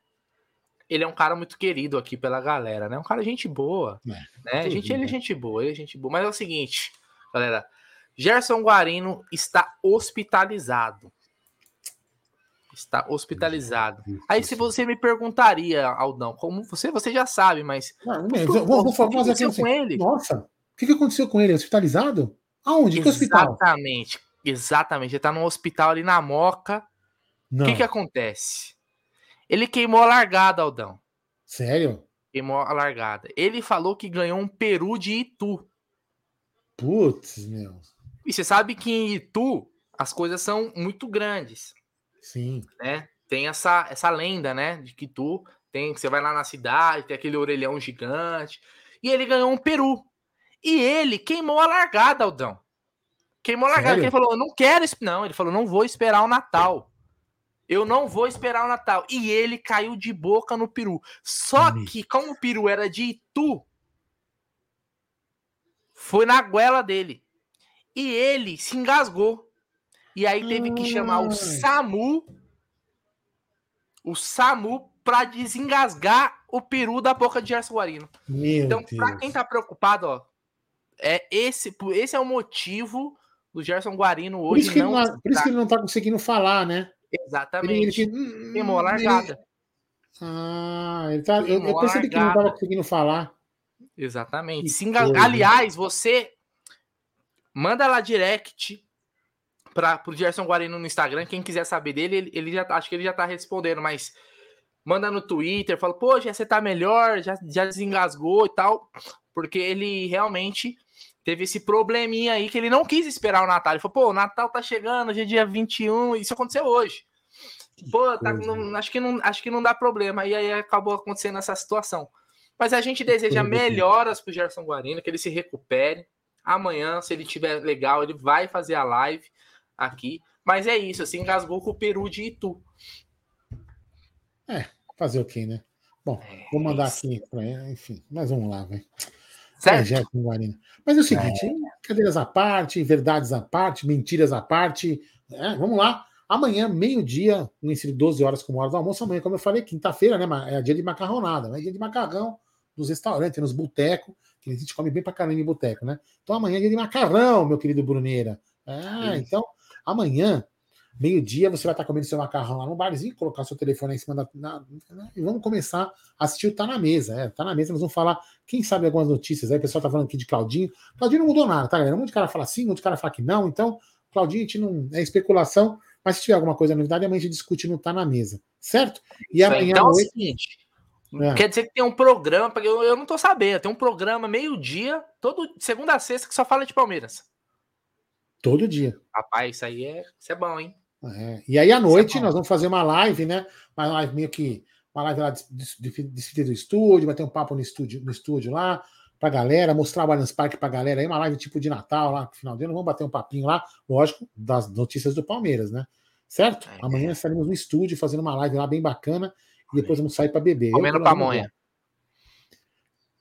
ele é um cara muito querido aqui pela galera, né? Um cara gente boa, é, né? Gente, ele é gente boa, ele é gente boa. Mas é o seguinte, galera, Gerson Guarino está hospitalizado. Está hospitalizado. Aí se você me perguntaria, Aldão, como você, você já sabe, mas não, mas vou, vou, vou fazer assim, com ele? Nossa, o que, que aconteceu com ele? Hospitalizado? Aonde? Que hospital? Exatamente, exatamente. Ele está no hospital ali na Moca. O que que acontece? Ele queimou a largada, Aldão. Sério? Queimou a largada. Ele falou que ganhou um peru de Itu. Putz, meu. E você sabe que em Itu as coisas são muito grandes. Sim. Né? Tem essa, essa lenda, né? De que Itu tem. Você vai lá na cidade, tem aquele orelhão gigante. E ele ganhou um peru. E ele queimou a largada, Aldão. Queimou a largada. Ele falou: não quero. Não, ele falou: não vou esperar o Natal. Eu não vou esperar o Natal. E ele caiu de boca no peru. Só que, como o peru era de Itu, foi na goela dele. E ele se engasgou. E aí teve que chamar o SAMU. O SAMU para desengasgar o peru da boca de Gerson Guarino. Meu então, para quem tá preocupado, ó, é esse, esse é o motivo do Gerson Guarino hoje. Por isso, não, não por isso que ele não tá conseguindo falar, né? Exatamente. Ele, ele, Queimou a largada. Ele... Ah, ele tá, eu, eu percebi que ele não estava conseguindo falar. Exatamente. Aliás, você manda lá direct para o Gerson Guarino no Instagram. Quem quiser saber dele, ele, ele, já tá, acho que ele já tá respondendo, mas manda no Twitter, fala, pô, já você tá melhor, já, já desengasgou e tal, porque ele realmente teve esse probleminha aí que ele não quis esperar o Natal. Ele falou, pô, o Natal tá chegando, hoje é dia 21, isso aconteceu hoje. Pô, tá, não, acho, que não, acho que não dá problema. E aí acabou acontecendo essa situação. Mas a gente deseja melhoras pro Gerson Guarino, que ele se recupere. Amanhã, se ele tiver legal, ele vai fazer a live aqui. Mas é isso, assim, engasgou com o Peru de Itu. É, fazer o quê, né? Bom, é vou mandar aqui, enfim, mas vamos lá, velho. Certo? É, Mas é o seguinte, é. cadeiras à parte, verdades à parte, mentiras à parte. Né? Vamos lá. Amanhã, meio-dia, ensino 12 horas como hora do almoço. Amanhã, como eu falei, quinta-feira, né? É dia de macarronada, né? Dia de macarrão nos restaurantes, nos botecos, que a gente come bem pra caramba em boteco, né? Então amanhã é dia de macarrão, meu querido Bruneira. Ah, então, amanhã, Meio-dia você vai estar comendo seu macarrão lá no barzinho, colocar seu telefone em cima da. Na, e vamos começar a assistir o Tá na Mesa. É, tá na mesa, nós vamos falar, quem sabe algumas notícias. Aí o pessoal tá falando aqui de Claudinho. Claudinho não mudou nada, tá, galera? Um monte de cara fala sim, um monte de cara fala que não. Então, Claudinho, a gente não. É especulação, mas se tiver alguma coisa novidade, amanhã a gente discute não tá na mesa. Certo? E amanhã então. É o seguinte, é. Quer dizer que tem um programa, porque eu, eu não tô sabendo, tem um programa meio-dia, todo segunda a sexta, que só fala de Palmeiras. Todo dia. Rapaz, isso aí é, isso é bom, hein? É. E aí à é noite nós vamos fazer uma live, né? Uma live meio que. Uma live lá de, de, de, do estúdio, vai ter um papo no estúdio, no estúdio lá, pra galera, mostrar o Allianz Parque pra galera aí, uma live tipo de Natal lá, no final do ano, vamos bater um papinho lá, lógico, das notícias do Palmeiras, né? Certo? É. Amanhã estaremos no estúdio fazendo uma live lá bem bacana e depois vamos sair para beber. Comendo pamonha.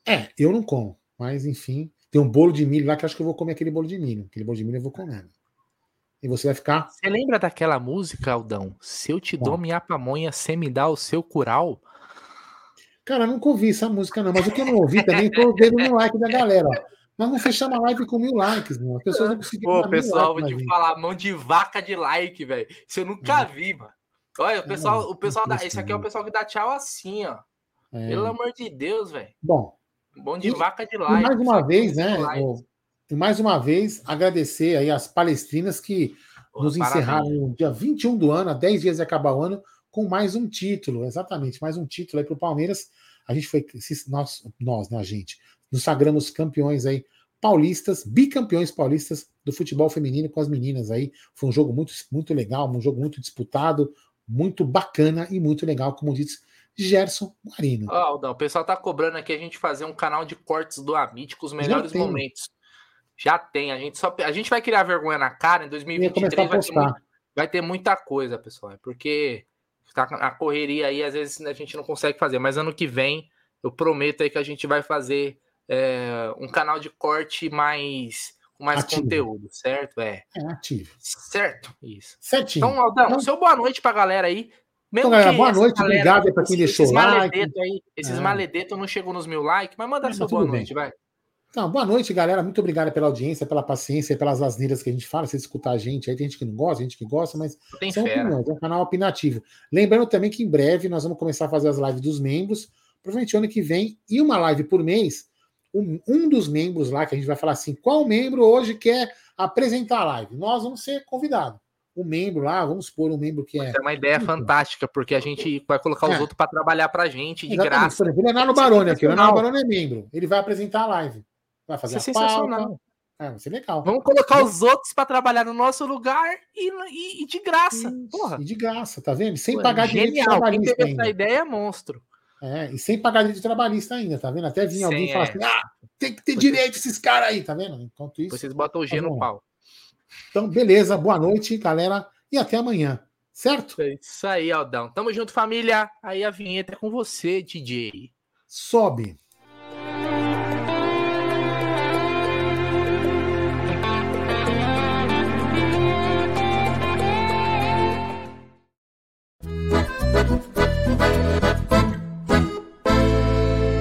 É, eu não como, mas enfim, tem um bolo de milho lá que acho que eu vou comer aquele bolo de milho. Aquele bolo de milho eu vou comer. E você vai ficar. Você lembra daquela música, Aldão? Se eu te dou minha pamonha, você me dá o seu cural? Cara, eu nunca ouvi essa música, não. Mas o que eu não ouvi também, tô vendo no like da galera. Nós não fechamos a live com mil likes, mano. As pessoas não conseguiram. Pô, pessoal, vou te falar, mão de vaca de like, velho. Isso eu nunca uhum. vi, mano. Olha, o pessoal, o pessoal da, esse aqui é o pessoal que dá tchau assim, ó. É. Pelo amor de Deus, velho. Bom. Bom de e, vaca de like. mais uma vez, né? E mais uma vez, agradecer aí as palestrinas que Pô, nos parabéns. encerraram no dia 21 do ano, a 10 dias de acabar o ano, com mais um título. Exatamente, mais um título aí para o Palmeiras. A gente foi, nós, nós, né, a gente, nos sagramos campeões aí paulistas, bicampeões paulistas do futebol feminino com as meninas aí. Foi um jogo muito, muito legal, um jogo muito disputado, muito bacana e muito legal, como disse Gerson Marino. Oh, Aldão, o pessoal tá cobrando aqui a gente fazer um canal de cortes do Amit com os melhores momentos. Já tem, a gente só a gente vai criar vergonha na cara em 2023 vai ter, muito, vai ter, muita coisa, pessoal, é porque tá a correria aí às vezes a gente não consegue fazer, mas ano que vem eu prometo aí que a gente vai fazer é, um canal de corte mais com mais ativo. conteúdo, certo? É. É ativo. Certo, isso. Certinho. Então, Aldão, então, seu boa noite pra galera aí. Mesmo então, galera, boa noite, galera, obrigado para quem deixou like. Aí, esses é. maledetos não chegou nos mil likes, mas manda é, seu boa noite, vai. Então, boa noite, galera. Muito obrigado pela audiência, pela paciência, pelas asneiras que a gente fala. Você escutar a gente, aí tem gente que não gosta, gente que gosta, mas tem são opiniões, é um canal opinativo. Lembrando também que em breve nós vamos começar a fazer as lives dos membros, provavelmente ano que vem, e uma live por mês. Um, um dos membros lá, que a gente vai falar assim, qual membro hoje quer apresentar a live. Nós vamos ser convidados. Um membro lá, vamos pôr um membro que é. É uma ideia fantástica, porque a gente vai colocar os é. outros para trabalhar para a gente de Exatamente. graça. Por exemplo, o Leonardo Baroni aqui. O Leonardo Baroni é membro. Ele vai apresentar a live. Vai fazer Isso a é sensacional. Pauta. É, vai ser legal. Vamos colocar os outros para trabalhar no nosso lugar e, e, e de graça. Isso, Porra. E de graça, tá vendo? Sem Pô, pagar genial. direito trabalhista. Quem teve essa ideia é monstro. É, e sem pagar direito trabalhista ainda, tá vendo? Até vinha alguém e falar é. assim: ah, tem que ter direito esses caras aí, tá vendo? Enquanto isso. Vocês botam o G tá no pau. Então, beleza, boa noite, galera, e até amanhã, certo? É isso aí, Aldão. Tamo junto, família. Aí a vinheta é com você, DJ. Sobe.